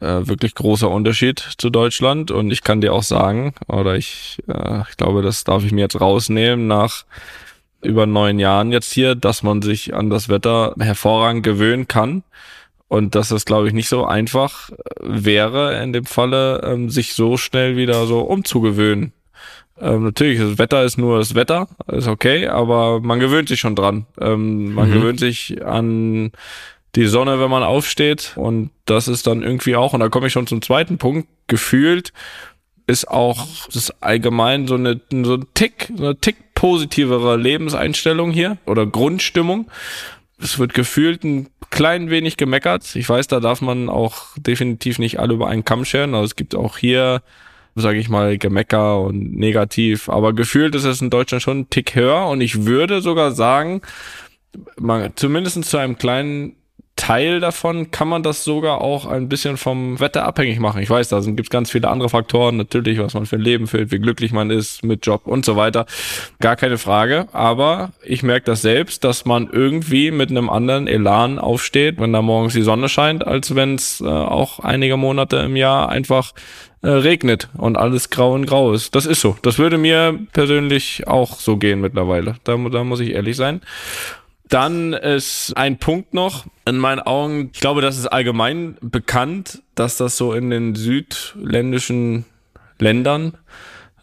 äh, wirklich großer Unterschied zu Deutschland. Und ich kann dir auch sagen, oder ich, äh, ich glaube, das darf ich mir jetzt rausnehmen nach über neun Jahren jetzt hier, dass man sich an das Wetter hervorragend gewöhnen kann. Und dass es, glaube ich, nicht so einfach wäre, in dem Falle, ähm, sich so schnell wieder so umzugewöhnen. Ähm, natürlich, das Wetter ist nur das Wetter, ist okay, aber man gewöhnt sich schon dran. Ähm, man Mhm. gewöhnt sich an die Sonne, wenn man aufsteht und das ist dann irgendwie auch, und da komme ich schon zum zweiten Punkt, gefühlt ist auch das allgemein so eine, so ein Tick, so eine Tick positivere Lebenseinstellung hier oder Grundstimmung. Es wird gefühlt ein klein wenig gemeckert. Ich weiß, da darf man auch definitiv nicht alle über einen Kamm scheren. Also es gibt auch hier sage ich mal, Gemecker und negativ. Aber gefühlt ist es in Deutschland schon ein Tick höher und ich würde sogar sagen, man, zumindest zu einem kleinen Teil davon kann man das sogar auch ein bisschen vom Wetter abhängig machen. Ich weiß, da gibt es ganz viele andere Faktoren, natürlich, was man für ein Leben führt, wie glücklich man ist mit Job und so weiter. Gar keine Frage. Aber ich merke das selbst, dass man irgendwie mit einem anderen Elan aufsteht, wenn da morgens die Sonne scheint, als wenn es äh, auch einige Monate im Jahr einfach äh, regnet und alles grau und grau ist. Das ist so. Das würde mir persönlich auch so gehen mittlerweile. Da, da muss ich ehrlich sein. Dann ist ein Punkt noch in meinen Augen. Ich glaube, das ist allgemein bekannt, dass das so in den südländischen Ländern,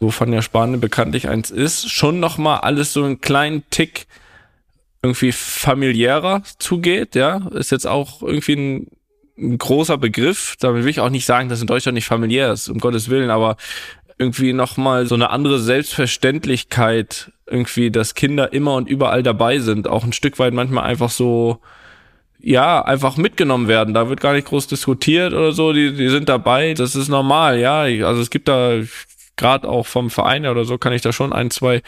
wovon ja Spanien bekanntlich eins ist, schon noch mal alles so einen kleinen Tick irgendwie familiärer zugeht. Ja, ist jetzt auch irgendwie ein, ein großer Begriff. Damit will ich auch nicht sagen, dass in Deutschland nicht familiär ist, um Gottes Willen, aber irgendwie noch mal so eine andere Selbstverständlichkeit irgendwie, dass Kinder immer und überall dabei sind, auch ein Stück weit manchmal einfach so, ja, einfach mitgenommen werden. Da wird gar nicht groß diskutiert oder so, die, die sind dabei, das ist normal, ja. Also es gibt da, gerade auch vom Verein oder so, kann ich da schon ein, zwei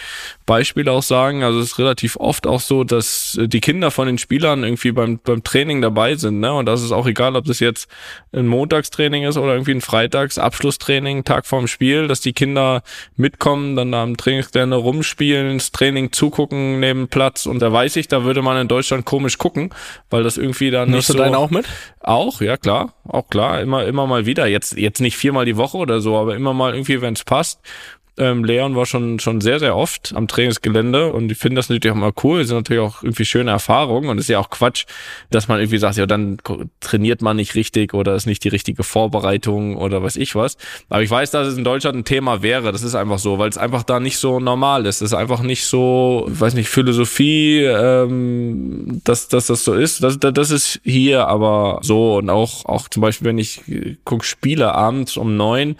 Beispiele auch sagen. Also es ist relativ oft auch so, dass die Kinder von den Spielern irgendwie beim, beim Training dabei sind. Ne? Und das ist auch egal, ob das jetzt ein Montagstraining ist oder irgendwie ein Freitags Abschlusstraining, Tag vorm Spiel, dass die Kinder mitkommen, dann da am Trainingsgelände rumspielen, das Training zugucken neben Platz. Und da weiß ich, da würde man in Deutschland komisch gucken, weil das irgendwie dann Nimmst nicht du so... deinen auch mit? Auch, ja klar, auch klar, immer immer mal wieder. Jetzt jetzt nicht viermal die Woche oder so, aber immer mal irgendwie, wenn es passt. Ähm, Leon war schon schon sehr sehr oft am Trainingsgelände und ich finde das natürlich auch mal cool. Das sind natürlich auch irgendwie schöne Erfahrungen und ist ja auch Quatsch, dass man irgendwie sagt, ja dann trainiert man nicht richtig oder ist nicht die richtige Vorbereitung oder weiß ich was. Aber ich weiß, dass es in Deutschland ein Thema wäre. Das ist einfach so, weil es einfach da nicht so normal ist. Es ist einfach nicht so, weiß nicht, Philosophie, ähm, dass, dass das so ist. Das, das ist hier aber so und auch, auch zum Beispiel, wenn ich guck Spiele abends um neun,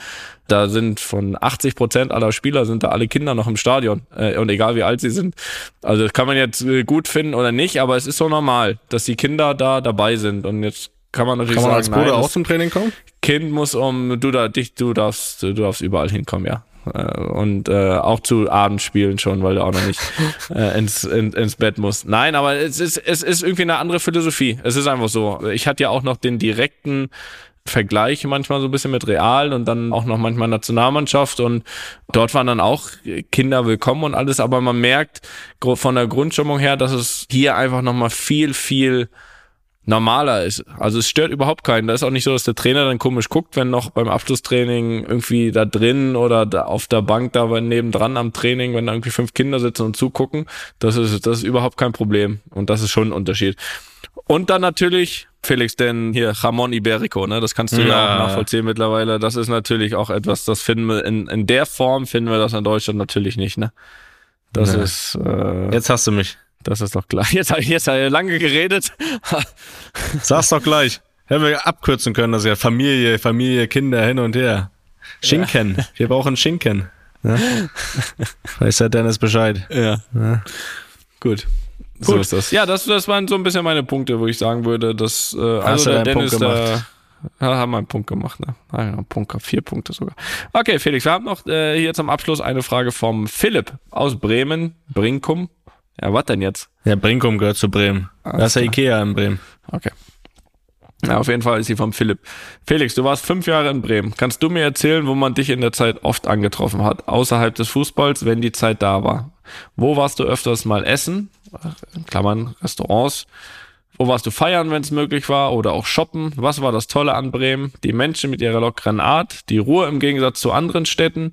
da sind von 80 Prozent aller Spieler sind da alle Kinder noch im Stadion äh, und egal wie alt sie sind. Also das kann man jetzt äh, gut finden oder nicht, aber es ist so normal, dass die Kinder da dabei sind und jetzt kann man natürlich Kann man sagen, als Bruder nein, auch zum Training kommen? Kind muss um du da dich du darfst du darfst überall hinkommen, ja. Äh, Und äh, auch zu Abendspielen schon, weil du auch noch nicht äh, ins, in, ins Bett musst. Nein, aber es ist, es ist irgendwie eine andere Philosophie. Es ist einfach so. Ich hatte ja auch noch den direkten Vergleich manchmal so ein bisschen mit Real und dann auch noch manchmal Nationalmannschaft und dort waren dann auch Kinder willkommen und alles, aber man merkt von der Grundstimmung her, dass es hier einfach nochmal viel, viel normaler ist. Also es stört überhaupt keinen. Da ist auch nicht so, dass der Trainer dann komisch guckt, wenn noch beim Abschlusstraining irgendwie da drin oder da auf der Bank da nebendran am Training, wenn da irgendwie fünf Kinder sitzen und zugucken. Das ist, das ist überhaupt kein Problem. Und das ist schon ein Unterschied. Und dann natürlich, Felix, denn hier Ramon Iberico, ne, das kannst du ja, Ja. auch nachvollziehen mittlerweile. Das ist natürlich auch etwas, das finden wir in, in der Form finden wir das in Deutschland natürlich nicht, ne? Das Nee. ist, äh, Jetzt hast du mich. das ist doch klar. Jetzt habe ich jetzt hab ich lange geredet. Sag's doch gleich. Hätten wir abkürzen können, das ja Familie, Familie, Kinder hin und her. Schinken. Wir brauchen Schinken. Ja? Weiß der Dennis Bescheid. Ja. Gut. So Gut. ist das. Ja, das, das waren so ein bisschen meine Punkte, wo ich sagen würde, dass äh, also der Dennis Punkt da ja, haben wir einen Punkt gemacht, ne? Ah, ja, einen Punkt, vier Punkte sogar. Okay, Felix, wir haben noch äh, hier zum Abschluss eine Frage vom Philipp aus Bremen, Brinkum. Ja, was denn jetzt? Ja, Brinkum gehört zu Bremen. Da ist ja Ikea in Bremen. Okay. Ja, auf jeden Fall ist sie vom Philipp. Felix, du warst fünf Jahre in Bremen. Kannst du mir erzählen, wo man dich in der Zeit oft angetroffen hat, außerhalb des Fußballs, wenn die Zeit da war? Wo warst du öfters mal essen? In Klammern, Restaurants. Wo warst du feiern, wenn es möglich war? Oder auch shoppen? Was war das Tolle an Bremen? Die Menschen mit ihrer lockeren Art, die Ruhe im Gegensatz zu anderen Städten.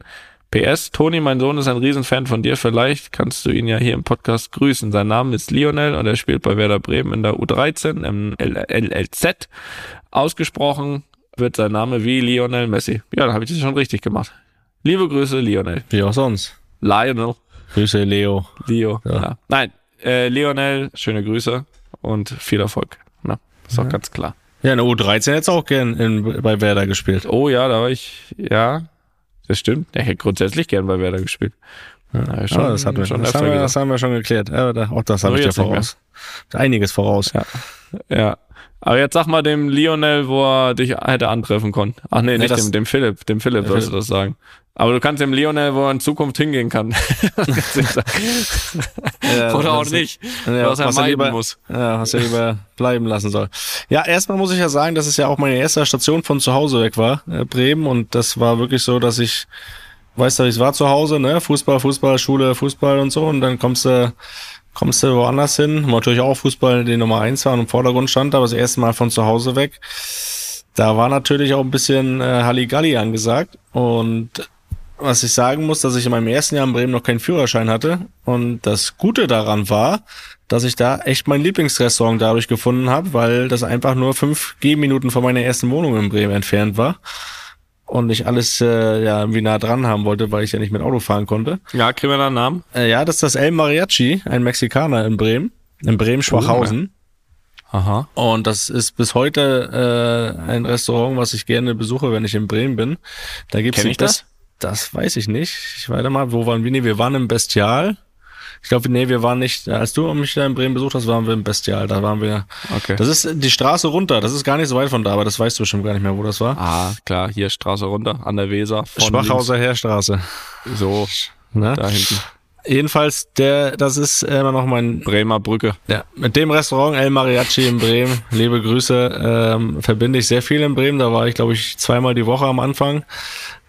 PS, Toni, mein Sohn ist ein Riesenfan von dir. Vielleicht kannst du ihn ja hier im Podcast grüßen. Sein Name ist Lionel und er spielt bei Werder Bremen in der U13 im LLZ. Ausgesprochen wird sein Name wie Lionel Messi. Ja, dann habe ich das schon richtig gemacht. Liebe Grüße, Lionel. Wie auch sonst. Lionel. Grüße, Leo. Leo. Ja. Ja. Nein, äh, Lionel, schöne Grüße und viel Erfolg. Na, ist doch ganz klar. Ja, in der U13 hätte auch gern in, bei Werder gespielt. Oh ja, da war ich, ja, das stimmt. Ich hätte grundsätzlich gern bei Werder gespielt. Ja, Schon, das, hatten wir, schon das, haben wir, das haben wir schon geklärt. Ja, da, auch das habe ich dir voraus. Einiges voraus. Ja. Ja. Aber jetzt sag mal dem Lionel, wo er dich hätte antreffen können. Ach nee, Nee, nicht dem, dem Philipp. Dem Philipp sollst du das sagen. Aber du kannst dem Lionel, wo er in Zukunft hingehen kann. Ja, Oder auch nicht. Ja, was er was meiden lieber- muss. Ja, was er lieber bleiben lassen soll. Ja, erstmal muss ich ja sagen, dass es ja auch meine erste Station von zu Hause weg war, äh, Bremen. Und das war wirklich so, dass ich, weißt du, ich war zu Hause, ne? Fußball, Fußball, Schule, Fußball und so. Und dann kommst du, kommst du woanders hin. Wo Natürlich auch Fußball die Nummer eins war und im Vordergrund stand, aber das erste Mal von zu Hause weg. Da war natürlich auch ein bisschen äh, Halligalli angesagt. Und was ich sagen muss, dass ich in meinem ersten Jahr in Bremen noch keinen Führerschein hatte. Und das Gute daran war, dass ich da echt mein Lieblingsrestaurant dadurch gefunden habe, weil das einfach nur fünf Gehminuten von meiner ersten Wohnung in Bremen entfernt war. Und ich alles äh, ja irgendwie nah dran haben wollte, weil ich ja nicht mit Auto fahren konnte. Ja, kriegen wir da einen Namen? Äh, ja, das ist das El Mariachi, ein Mexikaner in Bremen, in Bremen-Schwachhausen. Aha. Und das ist bis heute äh, ein Restaurant, was ich gerne besuche, wenn ich in Bremen bin. Da gibt's Kenn ich das? Best- Das weiß ich nicht. Ich warte mal, wo waren wir? Nee, wir waren im Bestial. Ich glaube, nee, wir waren nicht, als du mich da in Bremen besucht hast, waren wir im Bestial. Da waren wir. Okay. Das ist die Straße runter. Das ist gar nicht so weit von da, aber das weißt du bestimmt gar nicht mehr, wo das war. ah, klar, hier Straße runter, an der Weser. Schwachhauser Heerstraße. So, Ne? da hinten. Jedenfalls, der, das ist immer noch mein Bremer Brücke. Ja, mit dem Restaurant El Mariachi in Bremen, liebe Grüße, ähm, verbinde ich sehr viel in Bremen. Da war ich, glaube ich, zweimal die Woche am Anfang,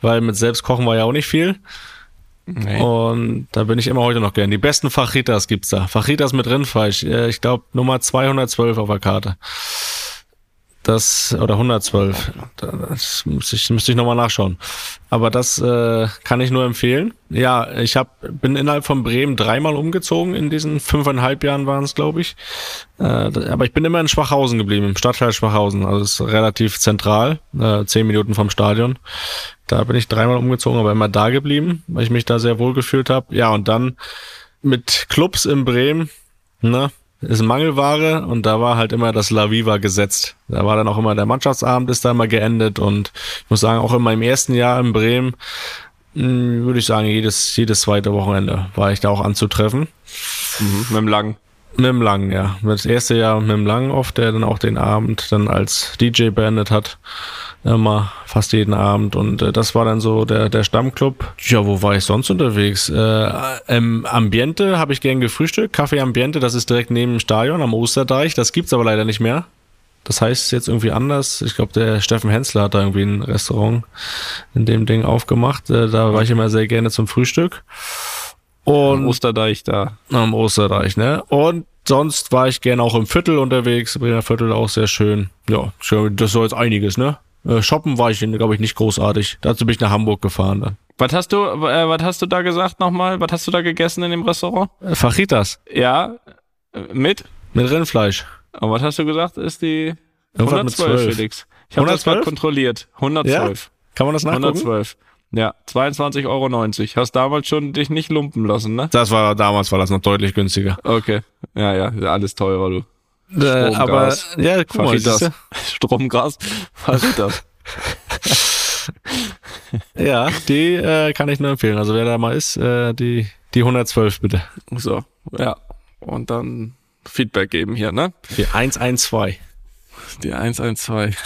weil mit selbst kochen war ja auch nicht viel. Nee. Und da bin ich immer heute noch gern. Die besten Fajitas gibt's da. Fajitas mit Rindfleisch. Äh, Ich glaube Nummer 212 auf der Karte. Das, oder 112. Das müsste ich, müsste ich nochmal nachschauen. Aber das äh, kann ich nur empfehlen. Ja, ich hab, bin innerhalb von Bremen dreimal umgezogen in diesen fünfeinhalb Jahren waren es, glaube ich. Äh, aber ich bin immer in Schwachhausen geblieben, im Stadtteil Schwachhausen. Also ist relativ zentral, äh, zehn Minuten vom Stadion. Da bin ich dreimal umgezogen, aber immer da geblieben, weil ich mich da sehr wohl gefühlt habe. Ja, und dann mit Clubs in Bremen, ne, ist Mangelware und da war halt immer das La Viva gesetzt. Da war dann auch immer der Mannschaftsabend ist da immer geendet und ich muss sagen, auch in meinem ersten Jahr in Bremen mh, würde ich sagen, jedes, jedes zweite Wochenende war ich da auch anzutreffen. Mhm, mit dem Langen. Mit dem Langen, ja. Das erste Jahr mit dem Langen oft, der dann auch den Abend dann als DJ beendet hat. Immer fast jeden Abend. Und äh, das war dann so der, der Stammclub. Ja, wo war ich sonst unterwegs? Äh, Im Ambiente habe ich gern gefrühstückt. Café Ambiente, das ist direkt neben dem Stadion am Osterdeich. Das gibt's aber leider nicht mehr. Das heißt jetzt irgendwie anders. Ich glaube, der Steffen Hensler hat da irgendwie ein Restaurant in dem Ding aufgemacht. Äh, da war ich immer sehr gerne zum Frühstück. Und Osterdeich da. am Osterreich, ne? Und sonst war ich gerne auch im Viertel unterwegs, Bremer Viertel auch sehr schön. Ja, schön, das war jetzt einiges, ne? Äh, Shoppen war ich, glaube ich, nicht großartig. Dazu bin ich nach Hamburg gefahren dann. Was hast du, äh, was hast du da gesagt nochmal? Was hast du da gegessen in dem Restaurant? Äh, Fajitas Ja, äh, mit? mit Rindfleisch. Und was hast du gesagt, ist die Irgendwas mit 112, 12. Felix? Ich habe das 112? gerade kontrolliert. 112. Kann man das nachgucken? 112. Ja, 22,90 Euro. Hast damals schon dich nicht lumpen lassen, ne? Das war damals war das noch deutlich günstiger. Okay. Ja, ja, alles teurer, du. Äh, Strom, aber ja, guck mal, Fajitas. siehste? Stromgas. Was ist das? ja, die äh, kann ich nur empfehlen. Also wer da mal ist, äh, die die 112 bitte. So, ja. Und dann Feedback geben hier, ne? Die 112. Die 112.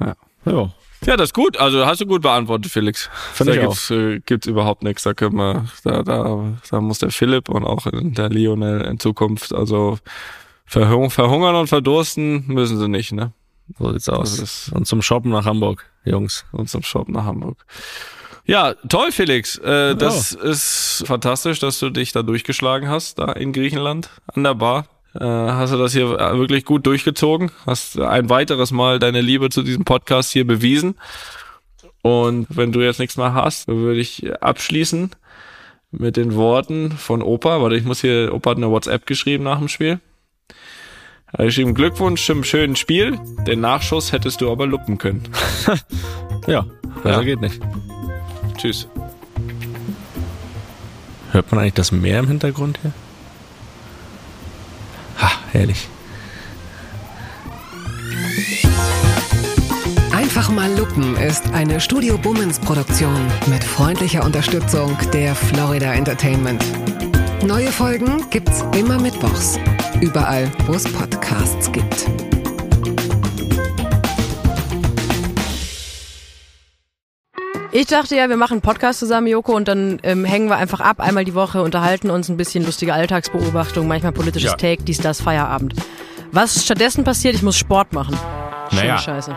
Ja. Ja, das ist gut. Also hast du gut beantwortet, Felix. Find da gibt's, äh, gibt's überhaupt nichts. Da können wir, da, da, da muss der Philipp und auch der Lionel in Zukunft, also verhung, verhungern und verdursten müssen sie nicht, ne? So sieht's aus. Und zum Shoppen nach Hamburg, Jungs. Und zum Shop nach Hamburg. Ja, toll, Felix. Äh, das ist fantastisch, dass du dich da durchgeschlagen hast, da in Griechenland an der Bar. Äh, hast du das hier wirklich gut durchgezogen? Hast ein weiteres Mal deine Liebe zu diesem Podcast hier bewiesen. Und wenn du jetzt nichts mehr hast, würde ich abschließen mit den Worten von Opa. Warte, ich muss hier, Opa hat eine WhatsApp geschrieben nach dem Spiel. Er geschrieben, Glückwunsch zum schönen Spiel. Den Nachschuss hättest du aber luppen können. Ja, besser Ja. geht nicht. Tschüss. Hört man eigentlich das Meer im Hintergrund hier? Ha, herrlich. Einfach mal lupen ist eine Studio Bummens Produktion mit freundlicher Unterstützung der Florida Entertainment. Neue Folgen gibt's immer mit Box. Überall, wo es Podcasts gibt. Ich dachte ja, wir machen einen Podcast zusammen, Joko, und dann ähm, hängen wir einfach ab, einmal die Woche, unterhalten uns ein bisschen lustige Alltagsbeobachtung, manchmal politisches ja. Take, dies, das, Feierabend. Was stattdessen passiert, ich muss Sport machen. Schöne naja. Scheiße.